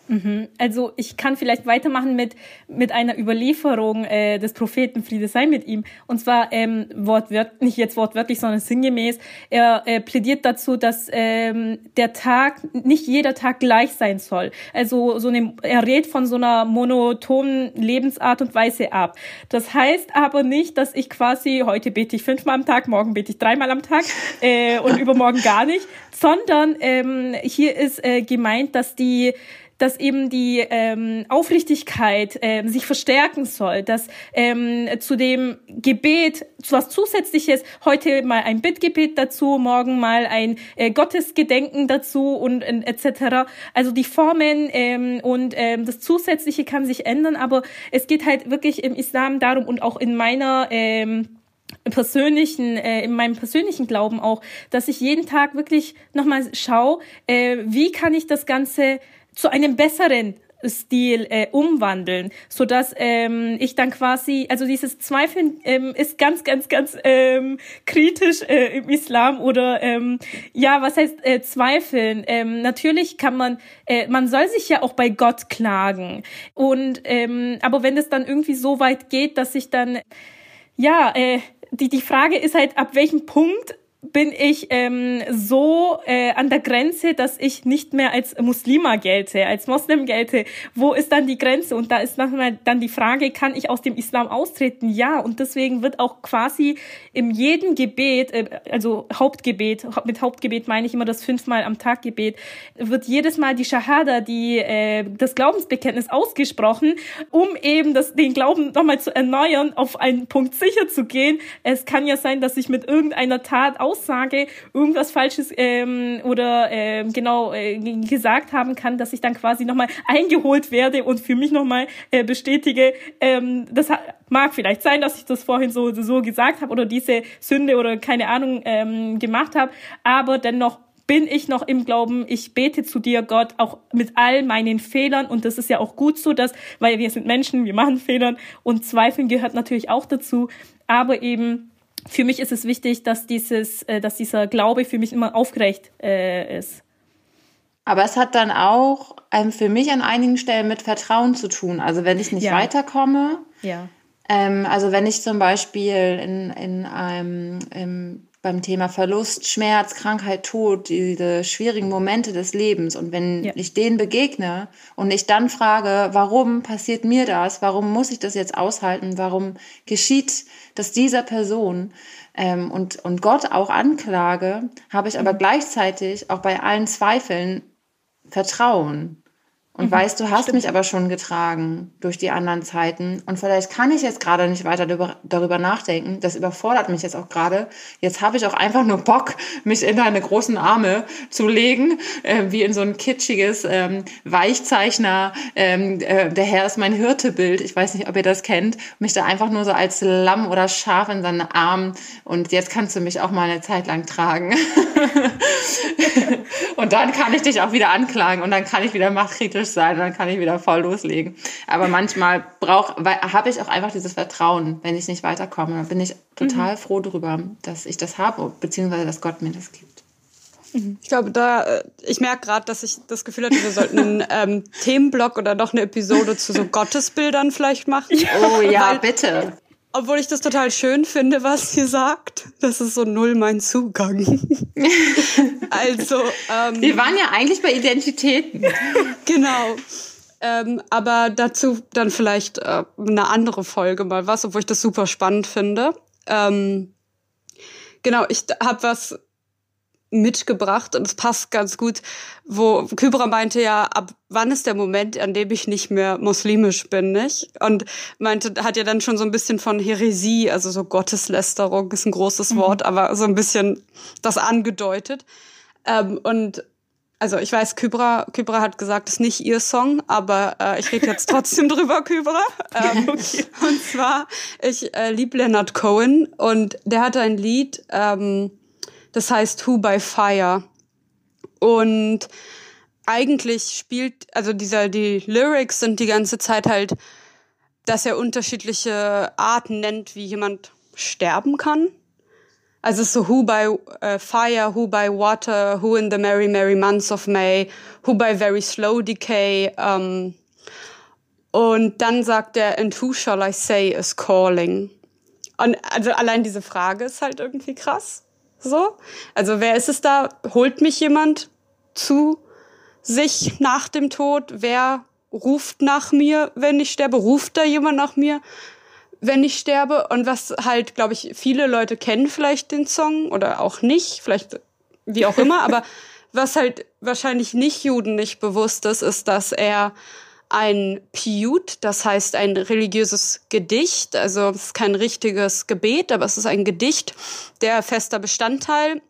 Mhm. Also ich kann vielleicht weitermachen mit, mit einer Überlieferung äh, des Propheten Friede sei mit ihm. Und zwar ähm, wortwörtlich, nicht jetzt wortwörtlich, sondern sinngemäß. Er äh, plädiert dazu, dass ähm, der Tag, nicht jeder Tag gleich sein soll. Also so eine, er redet von so einer monotonen Lebensart und Weise ab. Das heißt aber nicht, dass ich quasi, heute bete ich fünfmal am Tag, morgen bete ich dreimal am Tag äh, und übermorgen gar nicht, sondern ähm, hier ist äh, gemeint, dass die dass eben die ähm, Aufrichtigkeit ähm, sich verstärken soll, dass ähm, zu dem Gebet was Zusätzliches, heute mal ein Bittgebet dazu, morgen mal ein äh, Gottesgedenken dazu und äh, etc. Also die Formen ähm, und ähm, das Zusätzliche kann sich ändern, aber es geht halt wirklich im Islam darum und auch in meiner ähm, persönlichen, äh, in meinem persönlichen Glauben auch, dass ich jeden Tag wirklich nochmal schaue, äh, wie kann ich das Ganze zu einem besseren Stil äh, umwandeln, so dass ähm, ich dann quasi, also dieses Zweifeln ähm, ist ganz, ganz, ganz ähm, kritisch äh, im Islam oder ähm, ja, was heißt äh, Zweifeln? Ähm, natürlich kann man, äh, man soll sich ja auch bei Gott klagen und ähm, aber wenn es dann irgendwie so weit geht, dass ich dann ja, äh, die die Frage ist halt, ab welchem Punkt bin ich ähm, so äh, an der Grenze, dass ich nicht mehr als Muslima gelte, als Moslem gelte. Wo ist dann die Grenze? Und da ist nochmal dann die Frage, kann ich aus dem Islam austreten? Ja, und deswegen wird auch quasi in jedem Gebet, äh, also Hauptgebet, mit Hauptgebet meine ich immer das fünfmal am Tag Gebet, wird jedes Mal die Shahada, die äh, das Glaubensbekenntnis ausgesprochen, um eben das, den Glauben nochmal zu erneuern, auf einen Punkt sicher zu gehen. Es kann ja sein, dass ich mit irgendeiner Tat Aussage irgendwas Falsches ähm, oder ähm, genau äh, gesagt haben kann, dass ich dann quasi nochmal eingeholt werde und für mich nochmal äh, bestätige, ähm, das mag vielleicht sein, dass ich das vorhin so, so gesagt habe oder diese Sünde oder keine Ahnung ähm, gemacht habe, aber dennoch bin ich noch im Glauben, ich bete zu dir, Gott, auch mit all meinen Fehlern. Und das ist ja auch gut so, dass, weil wir sind Menschen, wir machen Fehlern und Zweifeln gehört natürlich auch dazu. Aber eben, für mich ist es wichtig, dass dieses, äh, dass dieser Glaube für mich immer aufgerecht äh, ist. Aber es hat dann auch ähm, für mich an einigen Stellen mit Vertrauen zu tun. Also wenn ich nicht ja. weiterkomme, ja. Ähm, also wenn ich zum Beispiel in, in einem beim Thema Verlust, Schmerz, Krankheit, Tod, diese schwierigen Momente des Lebens und wenn ja. ich denen begegne und ich dann frage, warum passiert mir das? Warum muss ich das jetzt aushalten? Warum geschieht das dieser Person? Ähm, und, und Gott auch anklage, habe ich aber mhm. gleichzeitig auch bei allen Zweifeln Vertrauen und mhm, weißt, du hast stimmt. mich aber schon getragen durch die anderen Zeiten und vielleicht kann ich jetzt gerade nicht weiter darüber, darüber nachdenken. Das überfordert mich jetzt auch gerade. Jetzt habe ich auch einfach nur Bock, mich in deine großen Arme zu legen, äh, wie in so ein kitschiges ähm, Weichzeichner. Ähm, äh, der Herr ist mein Hirtebild. Ich weiß nicht, ob ihr das kennt. Mich da einfach nur so als Lamm oder Schaf in seinen Arm und jetzt kannst du mich auch mal eine Zeit lang tragen. und dann kann ich dich auch wieder anklagen und dann kann ich wieder machtkritisch sein, dann kann ich wieder voll loslegen. Aber manchmal habe ich auch einfach dieses Vertrauen, wenn ich nicht weiterkomme. Dann bin ich total mhm. froh darüber, dass ich das habe, beziehungsweise dass Gott mir das gibt. Mhm. Ich glaube, da, äh, ich merke gerade, dass ich das Gefühl hatte, wir sollten einen ähm, Themenblock oder noch eine Episode zu so Gottesbildern vielleicht machen. Oh ja, Weil, bitte. Obwohl ich das total schön finde, was sie sagt. Das ist so null mein Zugang. also. Ähm, Wir waren ja eigentlich bei Identitäten. genau. Ähm, aber dazu dann vielleicht äh, eine andere Folge mal was, obwohl ich das super spannend finde. Ähm, genau, ich habe was mitgebracht und es passt ganz gut, wo Kybra meinte ja, ab wann ist der Moment, an dem ich nicht mehr muslimisch bin, nicht? Und meinte, hat ja dann schon so ein bisschen von Heresie, also so Gotteslästerung ist ein großes mhm. Wort, aber so ein bisschen das angedeutet. Ähm, und also ich weiß, Kybra, Kybra hat gesagt, es ist nicht ihr Song, aber äh, ich rede jetzt trotzdem drüber, Kybra. Ähm, okay. Und zwar, ich äh, liebe Leonard Cohen und der hatte ein Lied, ähm, das heißt Who by Fire. Und eigentlich spielt, also dieser, die Lyrics sind die ganze Zeit halt, dass er unterschiedliche Arten nennt, wie jemand sterben kann. Also so Who by uh, Fire, Who by Water, Who in the Merry Merry Months of May, Who by Very Slow Decay. Um, und dann sagt er, and who shall I say is calling? Und also allein diese Frage ist halt irgendwie krass. So. Also wer ist es da? Holt mich jemand zu sich nach dem Tod? Wer ruft nach mir, wenn ich sterbe? Ruft da jemand nach mir, wenn ich sterbe? Und was halt, glaube ich, viele Leute kennen vielleicht den Song oder auch nicht, vielleicht wie auch immer, aber was halt wahrscheinlich nicht Juden nicht bewusst ist, ist, dass er ein Piyut, das heißt ein religiöses Gedicht. Also es ist kein richtiges Gebet, aber es ist ein Gedicht, der fester Bestandteil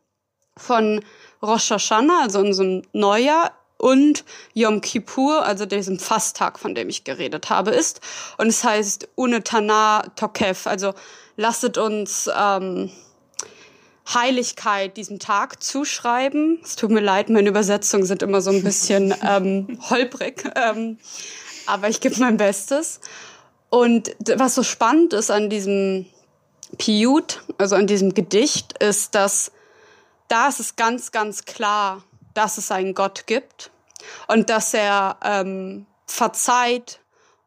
von Rosh Hashanah, also unserem Neujahr, und Yom Kippur, also diesem Fasttag, von dem ich geredet habe, ist. Und es heißt Unetana Tokev, also lasset uns ähm, Heiligkeit diesem Tag zuschreiben. Es tut mir leid, meine Übersetzungen sind immer so ein bisschen ähm, holprig, ähm, aber ich gebe mein Bestes. Und was so spannend ist an diesem Piyut, also an diesem Gedicht, ist, dass da ist es ganz, ganz klar, dass es einen Gott gibt und dass er ähm, verzeiht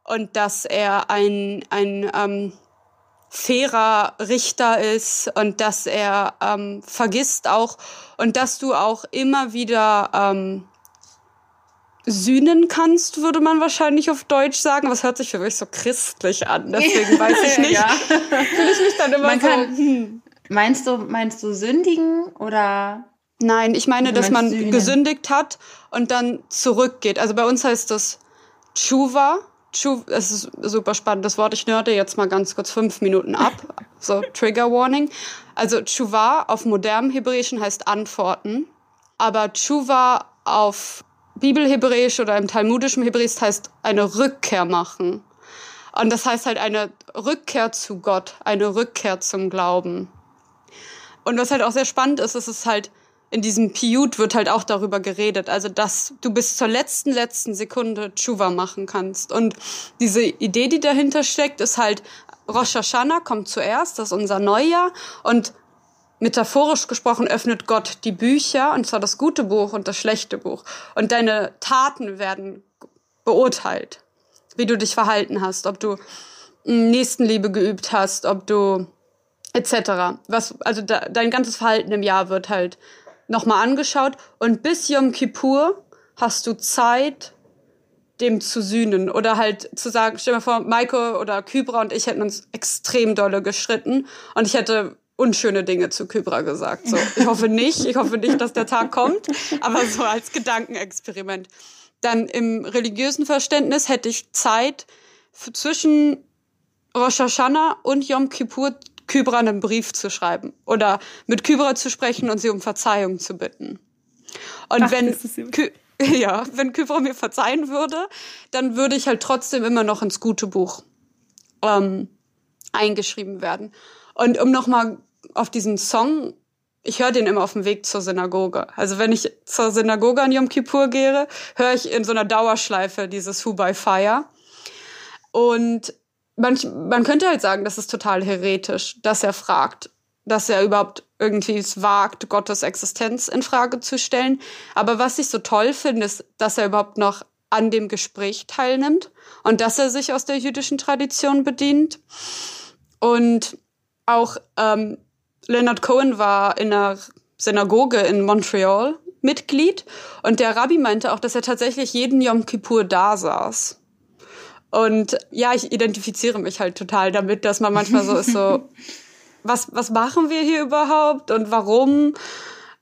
und dass er ein, ein ähm, fairer Richter ist und dass er ähm, vergisst auch und dass du auch immer wieder ähm, sühnen kannst, würde man wahrscheinlich auf Deutsch sagen. Was hört sich für mich so christlich an? Deswegen weiß ich nicht. ja. Fühle ich mich dann immer man so. Kann, hm. Meinst du, meinst du sündigen oder? Nein, ich meine, dass man sühnen? gesündigt hat und dann zurückgeht. Also bei uns heißt das Tshuva es ist super spannendes Wort. Ich nörde jetzt mal ganz kurz fünf Minuten ab. So, Trigger Warning. Also, Tshuva auf modernem Hebräischen heißt Antworten. Aber Tshuva auf Bibelhebräisch oder im talmudischen Hebräisch heißt eine Rückkehr machen. Und das heißt halt eine Rückkehr zu Gott, eine Rückkehr zum Glauben. Und was halt auch sehr spannend ist, ist es halt, in diesem Piyut wird halt auch darüber geredet, also dass du bis zur letzten, letzten Sekunde Tshuva machen kannst. Und diese Idee, die dahinter steckt, ist halt, Rosh Hashanah kommt zuerst, das ist unser Neujahr und metaphorisch gesprochen öffnet Gott die Bücher, und zwar das gute Buch und das schlechte Buch. Und deine Taten werden beurteilt, wie du dich verhalten hast, ob du Nächstenliebe geübt hast, ob du etc. Was, also da, dein ganzes Verhalten im Jahr wird halt nochmal angeschaut. Und bis Yom Kippur hast du Zeit, dem zu sühnen. Oder halt zu sagen, stell dir vor, Maiko oder Kybra und ich hätten uns extrem dolle geschritten. Und ich hätte unschöne Dinge zu Kybra gesagt. So, ich hoffe nicht, ich hoffe nicht, dass der Tag kommt, aber so als Gedankenexperiment. Dann im religiösen Verständnis hätte ich Zeit zwischen Rosh Hashanah und Yom Kippur Kybra einen Brief zu schreiben oder mit Kybra zu sprechen und sie um Verzeihung zu bitten. Und Ach, wenn Ky ja, wenn Kybra mir verzeihen würde, dann würde ich halt trotzdem immer noch ins gute Buch ähm, eingeschrieben werden. Und um nochmal auf diesen Song, ich höre den immer auf dem Weg zur Synagoge. Also wenn ich zur Synagoge an Yom Kippur gehe, höre ich in so einer Dauerschleife dieses Who by Fire. Und man, man könnte halt sagen, das ist total heretisch, dass er fragt, dass er überhaupt irgendwie es wagt, Gottes Existenz in Frage zu stellen. Aber was ich so toll finde, ist, dass er überhaupt noch an dem Gespräch teilnimmt und dass er sich aus der jüdischen Tradition bedient. Und auch ähm, Leonard Cohen war in einer Synagoge in Montreal Mitglied und der Rabbi meinte auch, dass er tatsächlich jeden Yom Kippur da saß. Und ja, ich identifiziere mich halt total damit, dass man manchmal so ist, so, was, was machen wir hier überhaupt und warum?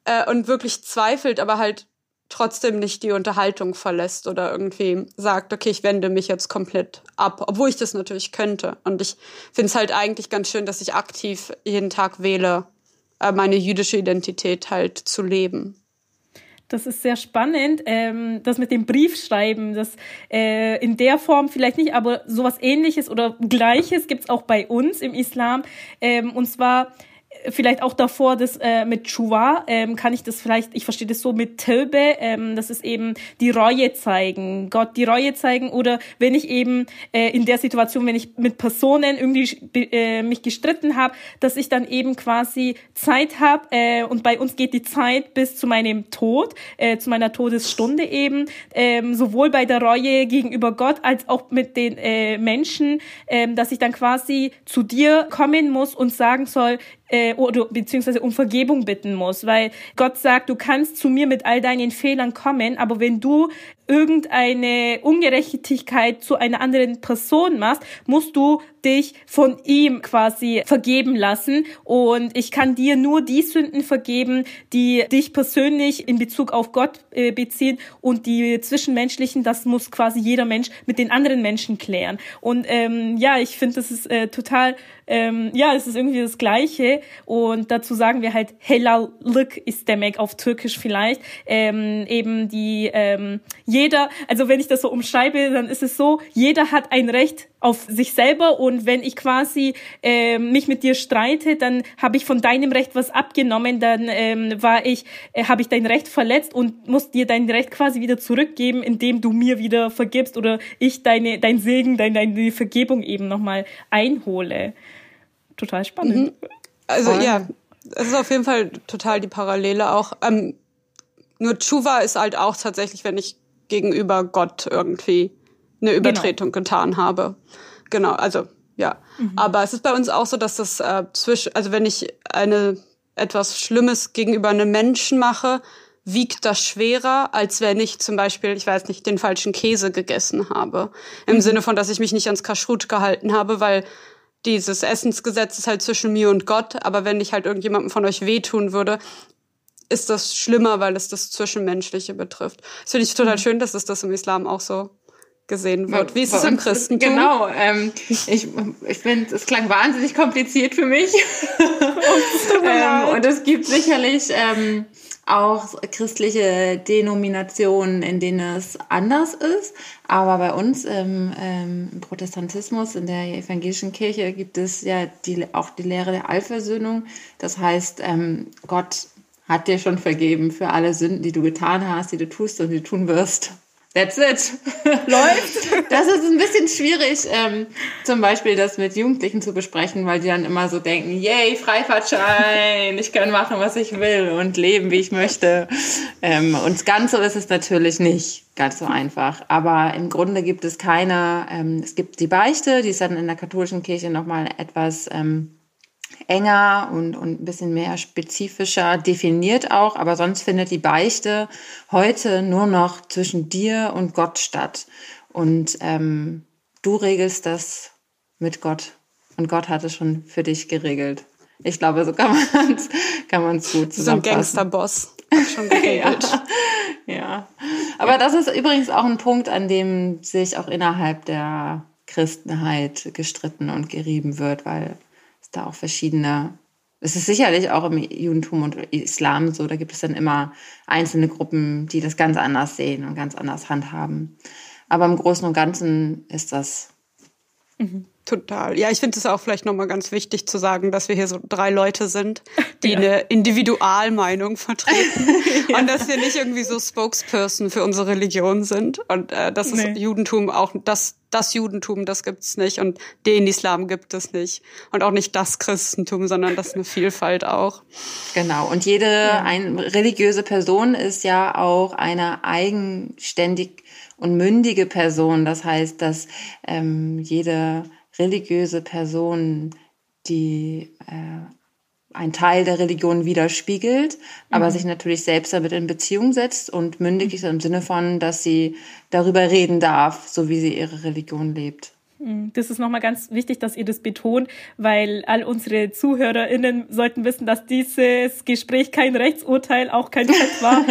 äh, und wirklich zweifelt, aber halt trotzdem nicht die Unterhaltung verlässt oder irgendwie sagt, okay, ich wende mich jetzt komplett ab, obwohl ich das natürlich könnte. Und ich finde es halt eigentlich ganz schön, dass ich aktiv jeden Tag wähle, äh, meine jüdische Identität halt zu leben. Das ist sehr spannend. Ähm, das mit dem Briefschreiben, das äh, in der Form vielleicht nicht, aber sowas ähnliches oder gleiches gibt's auch bei uns im Islam. Ähm, und zwar vielleicht auch davor das äh, mit Chua, ähm, kann ich das vielleicht, ich verstehe das so mit Tilbe, ähm, das ist eben die Reue zeigen, Gott die Reue zeigen oder wenn ich eben äh, in der Situation, wenn ich mit Personen irgendwie äh, mich gestritten habe, dass ich dann eben quasi Zeit habe äh, und bei uns geht die Zeit bis zu meinem Tod, äh, zu meiner Todesstunde eben, ähm, sowohl bei der Reue gegenüber Gott als auch mit den äh, Menschen, äh, dass ich dann quasi zu dir kommen muss und sagen soll, äh, oder beziehungsweise um Vergebung bitten muss, weil Gott sagt, du kannst zu mir mit all deinen Fehlern kommen, aber wenn du irgendeine Ungerechtigkeit zu einer anderen Person machst, musst du dich von ihm quasi vergeben lassen. Und ich kann dir nur die Sünden vergeben, die dich persönlich in Bezug auf Gott äh, beziehen und die zwischenmenschlichen, das muss quasi jeder Mensch mit den anderen Menschen klären. Und ähm, ja, ich finde, das ist äh, total, ähm, ja, es ist irgendwie das Gleiche. Und dazu sagen wir halt Helallık ist der Meg auf Türkisch vielleicht, ähm, eben die ähm, jeder, also wenn ich das so umschreibe, dann ist es so, jeder hat ein Recht auf sich selber und wenn ich quasi äh, mich mit dir streite, dann habe ich von deinem Recht was abgenommen, dann ähm, war ich, äh, habe ich dein Recht verletzt und muss dir dein Recht quasi wieder zurückgeben, indem du mir wieder vergibst oder ich deine dein Segen, deine, deine Vergebung eben nochmal einhole. Total spannend. Mhm. Also ja, es ist auf jeden Fall total die Parallele auch. Ähm, nur Chuva ist halt auch tatsächlich, wenn ich gegenüber Gott irgendwie eine genau. Übertretung genau. getan habe. Genau, also ja. Mhm. Aber es ist bei uns auch so, dass das äh, zwischen, also wenn ich eine etwas Schlimmes gegenüber einem Menschen mache, wiegt das schwerer, als wenn ich zum Beispiel, ich weiß nicht, den falschen Käse gegessen habe. Im mhm. Sinne von, dass ich mich nicht ans Kaschrut gehalten habe, weil dieses Essensgesetz ist halt zwischen mir und Gott. Aber wenn ich halt irgendjemandem von euch wehtun würde, ist das schlimmer, weil es das Zwischenmenschliche betrifft. Das finde ich total mhm. schön, dass es das im Islam auch so gesehen wird. Wie ist es im Christentum? Genau. Ähm, ich ich finde, es klang wahnsinnig kompliziert für mich. ähm, und es gibt sicherlich ähm, auch christliche Denominationen, in denen es anders ist. Aber bei uns im, im Protestantismus, in der evangelischen Kirche, gibt es ja die, auch die Lehre der Allversöhnung. Das heißt, ähm, Gott hat dir schon vergeben für alle Sünden, die du getan hast, die du tust und die du tun wirst. That's it. Läuft. Das ist ein bisschen schwierig, ähm, zum Beispiel das mit Jugendlichen zu besprechen, weil die dann immer so denken, yay, Freifahrtschein, ich kann machen, was ich will und leben, wie ich möchte. Ähm, und ganz so ist es natürlich nicht ganz so einfach. Aber im Grunde gibt es keine, ähm, es gibt die Beichte, die ist dann in der katholischen Kirche nochmal etwas ähm, enger und, und ein bisschen mehr spezifischer definiert auch, aber sonst findet die Beichte heute nur noch zwischen dir und Gott statt. Und ähm, du regelst das mit Gott. Und Gott hat es schon für dich geregelt. Ich glaube, so kann man es kann man's gut zusammenfassen. So ein Gangsterboss hat schon geregelt. ja, ja. Aber das ist übrigens auch ein Punkt, an dem sich auch innerhalb der Christenheit gestritten und gerieben wird, weil da auch verschiedene, es ist sicherlich auch im Judentum und Islam so, da gibt es dann immer einzelne Gruppen, die das ganz anders sehen und ganz anders handhaben. Aber im Großen und Ganzen ist das mhm. Total. Ja, ich finde es auch vielleicht nochmal ganz wichtig zu sagen, dass wir hier so drei Leute sind, die ja. eine Individualmeinung vertreten ja. und dass wir nicht irgendwie so Spokesperson für unsere Religion sind und äh, das nee. ist Judentum auch das das Judentum, das gibt's nicht und den Islam gibt es nicht und auch nicht das Christentum, sondern das ist eine Vielfalt auch. Genau. Und jede ja. ein, religiöse Person ist ja auch eine eigenständig und mündige Person. Das heißt, dass ähm, jede religiöse Person, die äh, ein Teil der Religion widerspiegelt, aber mhm. sich natürlich selbst damit in Beziehung setzt und mündig ist im Sinne von, dass sie darüber reden darf, so wie sie ihre Religion lebt. Hm, das ist nochmal ganz wichtig, dass ihr das betont, weil all unsere ZuhörerInnen sollten wissen, dass dieses Gespräch kein Rechtsurteil, auch kein Fatwa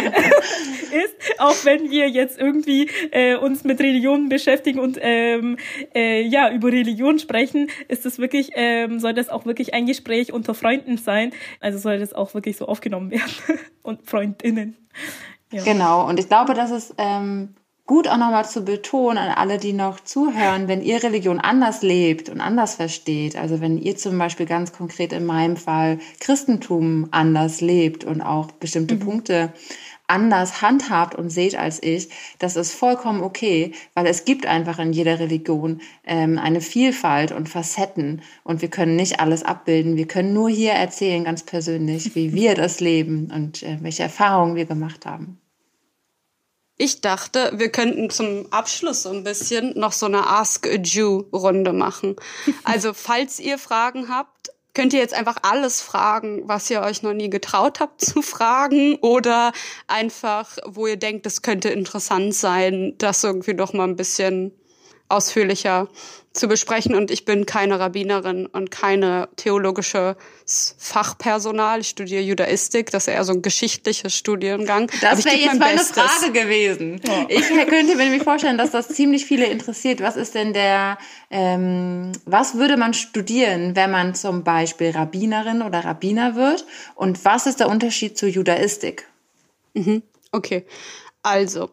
ist. Auch wenn wir jetzt irgendwie äh, uns mit Religionen beschäftigen und ähm, äh, ja über Religion sprechen, ist es wirklich, ähm, soll das auch wirklich ein Gespräch unter Freunden sein. Also soll das auch wirklich so aufgenommen werden und FreundInnen. Ja. Genau, und ich glaube, dass es ähm, gut auch nochmal zu betonen an alle, die noch zuhören, wenn ihr Religion anders lebt und anders versteht, also wenn ihr zum Beispiel ganz konkret in meinem Fall Christentum anders lebt und auch bestimmte mhm. Punkte anders handhabt und seht als ich, das ist vollkommen okay, weil es gibt einfach in jeder Religion ähm, eine Vielfalt und Facetten und wir können nicht alles abbilden. Wir können nur hier erzählen, ganz persönlich, wie wir das leben und äh, welche Erfahrungen wir gemacht haben. Ich dachte, wir könnten zum Abschluss so ein bisschen noch so eine Ask a Jew Runde machen. Also, falls ihr Fragen habt, könnt ihr jetzt einfach alles fragen, was ihr euch noch nie getraut habt zu fragen oder einfach, wo ihr denkt, es könnte interessant sein, das irgendwie doch mal ein bisschen ausführlicher zu besprechen. Und ich bin keine Rabbinerin und keine theologische Fachpersonal. Ich studiere Judaistik, das ist eher so ein geschichtliches Studiengang. Das wäre jetzt meine Bestes. Frage gewesen. Ja. Ich könnte mir nämlich vorstellen, dass das ziemlich viele interessiert. Was ist denn der, ähm, was würde man studieren, wenn man zum Beispiel Rabbinerin oder Rabbiner wird? Und was ist der Unterschied zur Judaistik? Mhm. Okay. Also,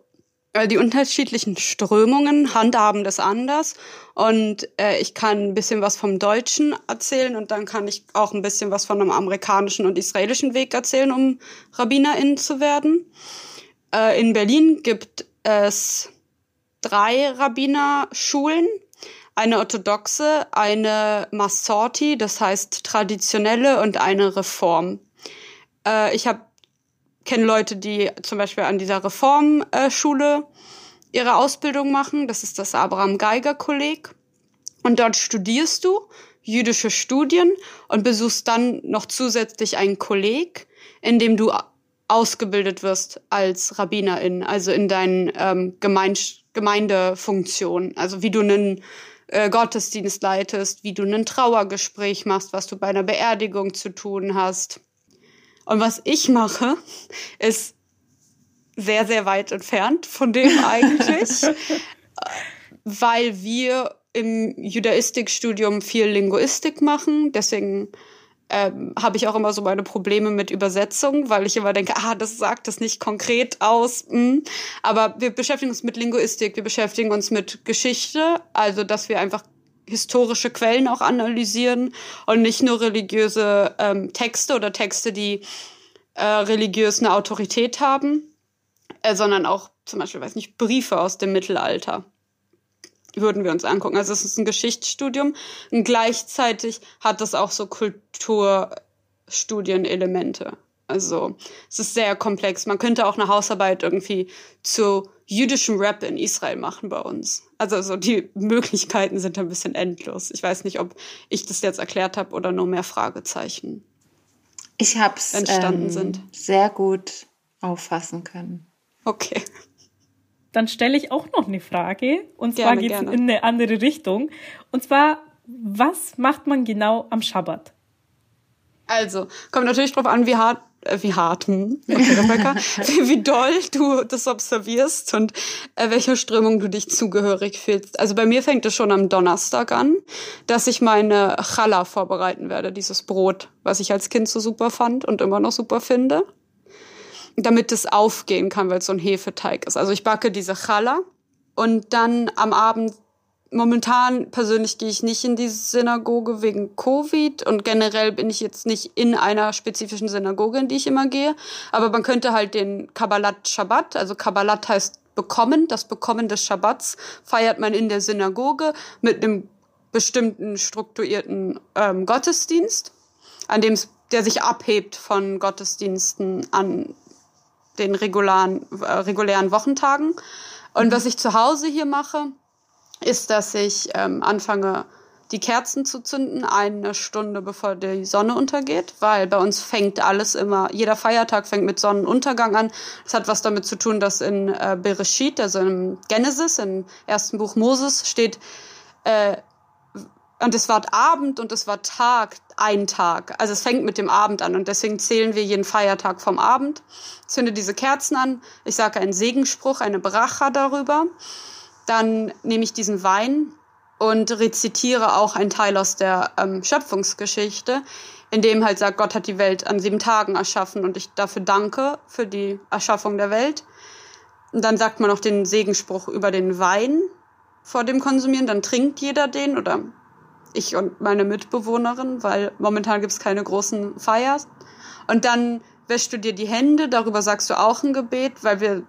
die unterschiedlichen Strömungen handhaben das anders. Und äh, ich kann ein bisschen was vom Deutschen erzählen und dann kann ich auch ein bisschen was von einem amerikanischen und israelischen Weg erzählen, um Rabbinerin zu werden. Äh, in Berlin gibt es drei Rabbinerschulen. Eine orthodoxe, eine Massorti, das heißt traditionelle und eine Reform. Äh, ich habe kenne Leute, die zum Beispiel an dieser Reformschule ihre Ausbildung machen. Das ist das Abraham Geiger Kolleg. Und dort studierst du jüdische Studien und besuchst dann noch zusätzlich einen Kolleg, in dem du ausgebildet wirst als Rabbinerin, also in deinen ähm, Gemeinde Gemeindefunktion, also wie du einen äh, Gottesdienst leitest, wie du ein Trauergespräch machst, was du bei einer Beerdigung zu tun hast. Und was ich mache, ist sehr, sehr weit entfernt von dem eigentlich, weil wir im Judaistikstudium viel Linguistik machen. Deswegen ähm, habe ich auch immer so meine Probleme mit Übersetzung, weil ich immer denke, ah, das sagt das nicht konkret aus. Hm. Aber wir beschäftigen uns mit Linguistik, wir beschäftigen uns mit Geschichte, also dass wir einfach historische Quellen auch analysieren und nicht nur religiöse ähm, Texte oder Texte, die äh, religiös eine Autorität haben, äh, sondern auch zum Beispiel, weiß nicht, Briefe aus dem Mittelalter würden wir uns angucken. Also es ist ein Geschichtsstudium und gleichzeitig hat das auch so Kulturstudienelemente. Also es ist sehr komplex. Man könnte auch eine Hausarbeit irgendwie zu jüdischem Rap in Israel machen bei uns. Also so die Möglichkeiten sind ein bisschen endlos. Ich weiß nicht, ob ich das jetzt erklärt habe oder nur mehr Fragezeichen. Ich habe es ähm, sehr gut auffassen können. Okay. Dann stelle ich auch noch eine Frage. Und zwar geht es in eine andere Richtung. Und zwar, was macht man genau am Schabbat? Also, kommt natürlich drauf an, wie hart wie hart, hm? okay, Rebecca, wie, wie doll du das observierst und äh, welcher Strömung du dich zugehörig fühlst. Also bei mir fängt es schon am Donnerstag an, dass ich meine Challah vorbereiten werde, dieses Brot, was ich als Kind so super fand und immer noch super finde, damit es aufgehen kann, weil es so ein Hefeteig ist. Also ich backe diese Challah und dann am Abend Momentan persönlich gehe ich nicht in die Synagoge wegen Covid und generell bin ich jetzt nicht in einer spezifischen Synagoge, in die ich immer gehe. Aber man könnte halt den Kabbalat Shabbat, also Kabbalat heißt bekommen, das Bekommen des Shabbats feiert man in der Synagoge mit einem bestimmten strukturierten ähm, Gottesdienst, an dem der sich abhebt von Gottesdiensten an den regulären, äh, regulären Wochentagen. Und was ich zu Hause hier mache, ist, dass ich ähm, anfange, die Kerzen zu zünden, eine Stunde bevor die Sonne untergeht, weil bei uns fängt alles immer, jeder Feiertag fängt mit Sonnenuntergang an. Das hat was damit zu tun, dass in äh, Bereshit, also im Genesis, im ersten Buch Moses, steht, äh, und es war Abend und es war Tag, ein Tag. Also es fängt mit dem Abend an und deswegen zählen wir jeden Feiertag vom Abend. Zünde diese Kerzen an. Ich sage einen Segenspruch, eine Bracha darüber. Dann nehme ich diesen Wein und rezitiere auch einen Teil aus der ähm, Schöpfungsgeschichte, in dem halt sagt, Gott hat die Welt an sieben Tagen erschaffen und ich dafür danke für die Erschaffung der Welt. Und dann sagt man noch den Segenspruch über den Wein vor dem Konsumieren, dann trinkt jeder den oder ich und meine Mitbewohnerin, weil momentan gibt es keine großen Feiers. Und dann wäschst du dir die Hände, darüber sagst du auch ein Gebet, weil wir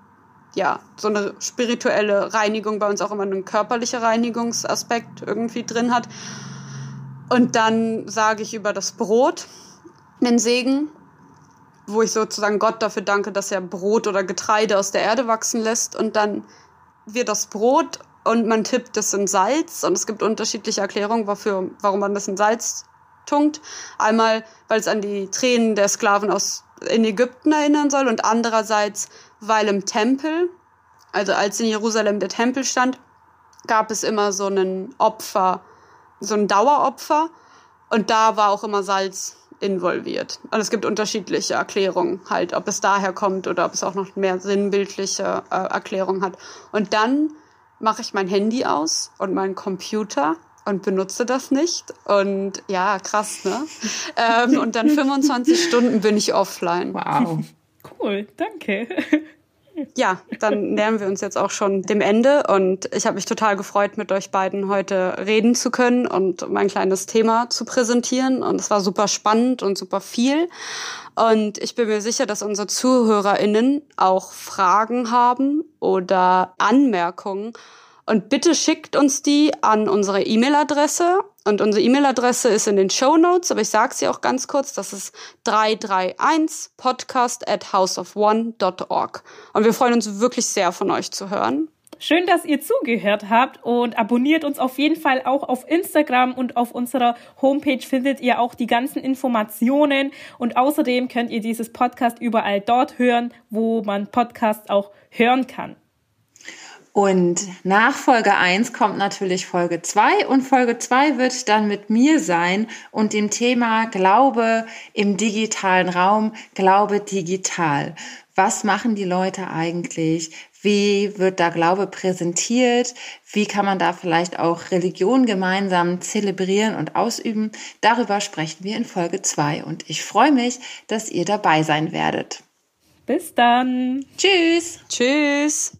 ja so eine spirituelle Reinigung bei uns auch immer einen körperlichen Reinigungsaspekt irgendwie drin hat. Und dann sage ich über das Brot einen Segen, wo ich sozusagen Gott dafür danke, dass er Brot oder Getreide aus der Erde wachsen lässt. Und dann wird das Brot und man tippt das in Salz und es gibt unterschiedliche Erklärungen, wofür, warum man das in Salz tunkt. Einmal, weil es an die Tränen der Sklaven aus in Ägypten erinnern soll und andererseits, weil im Tempel, also als in Jerusalem der Tempel stand, gab es immer so einen Opfer, so ein Daueropfer und da war auch immer Salz involviert. Und es gibt unterschiedliche Erklärungen halt, ob es daher kommt oder ob es auch noch mehr sinnbildliche äh, Erklärungen hat. Und dann mache ich mein Handy aus und meinen Computer und benutze das nicht. Und ja, krass, ne? ähm, und dann 25 Stunden bin ich offline. Wow. Cool, danke. Ja, dann nähern wir uns jetzt auch schon dem Ende und ich habe mich total gefreut, mit euch beiden heute reden zu können und mein kleines Thema zu präsentieren und es war super spannend und super viel und ich bin mir sicher, dass unsere ZuhörerInnen auch Fragen haben oder Anmerkungen und bitte schickt uns die an unsere E-Mail-Adresse. Und unsere E-Mail-Adresse ist in den Show Notes, aber ich sage sie auch ganz kurz. Das ist 331 podcast at houseofone.org. Und wir freuen uns wirklich sehr von euch zu hören. Schön, dass ihr zugehört habt und abonniert uns auf jeden Fall auch auf Instagram und auf unserer Homepage findet ihr auch die ganzen Informationen und außerdem könnt ihr dieses Podcast überall dort hören, wo man Podcasts auch hören kann. Und nach Folge 1 kommt natürlich Folge 2 und Folge 2 wird dann mit mir sein und dem Thema Glaube im digitalen Raum, Glaube digital. Was machen die Leute eigentlich? Wie wird da Glaube präsentiert? Wie kann man da vielleicht auch Religion gemeinsam zelebrieren und ausüben? Darüber sprechen wir in Folge 2 und ich freue mich, dass ihr dabei sein werdet. Bis dann. Tschüss. Tschüss.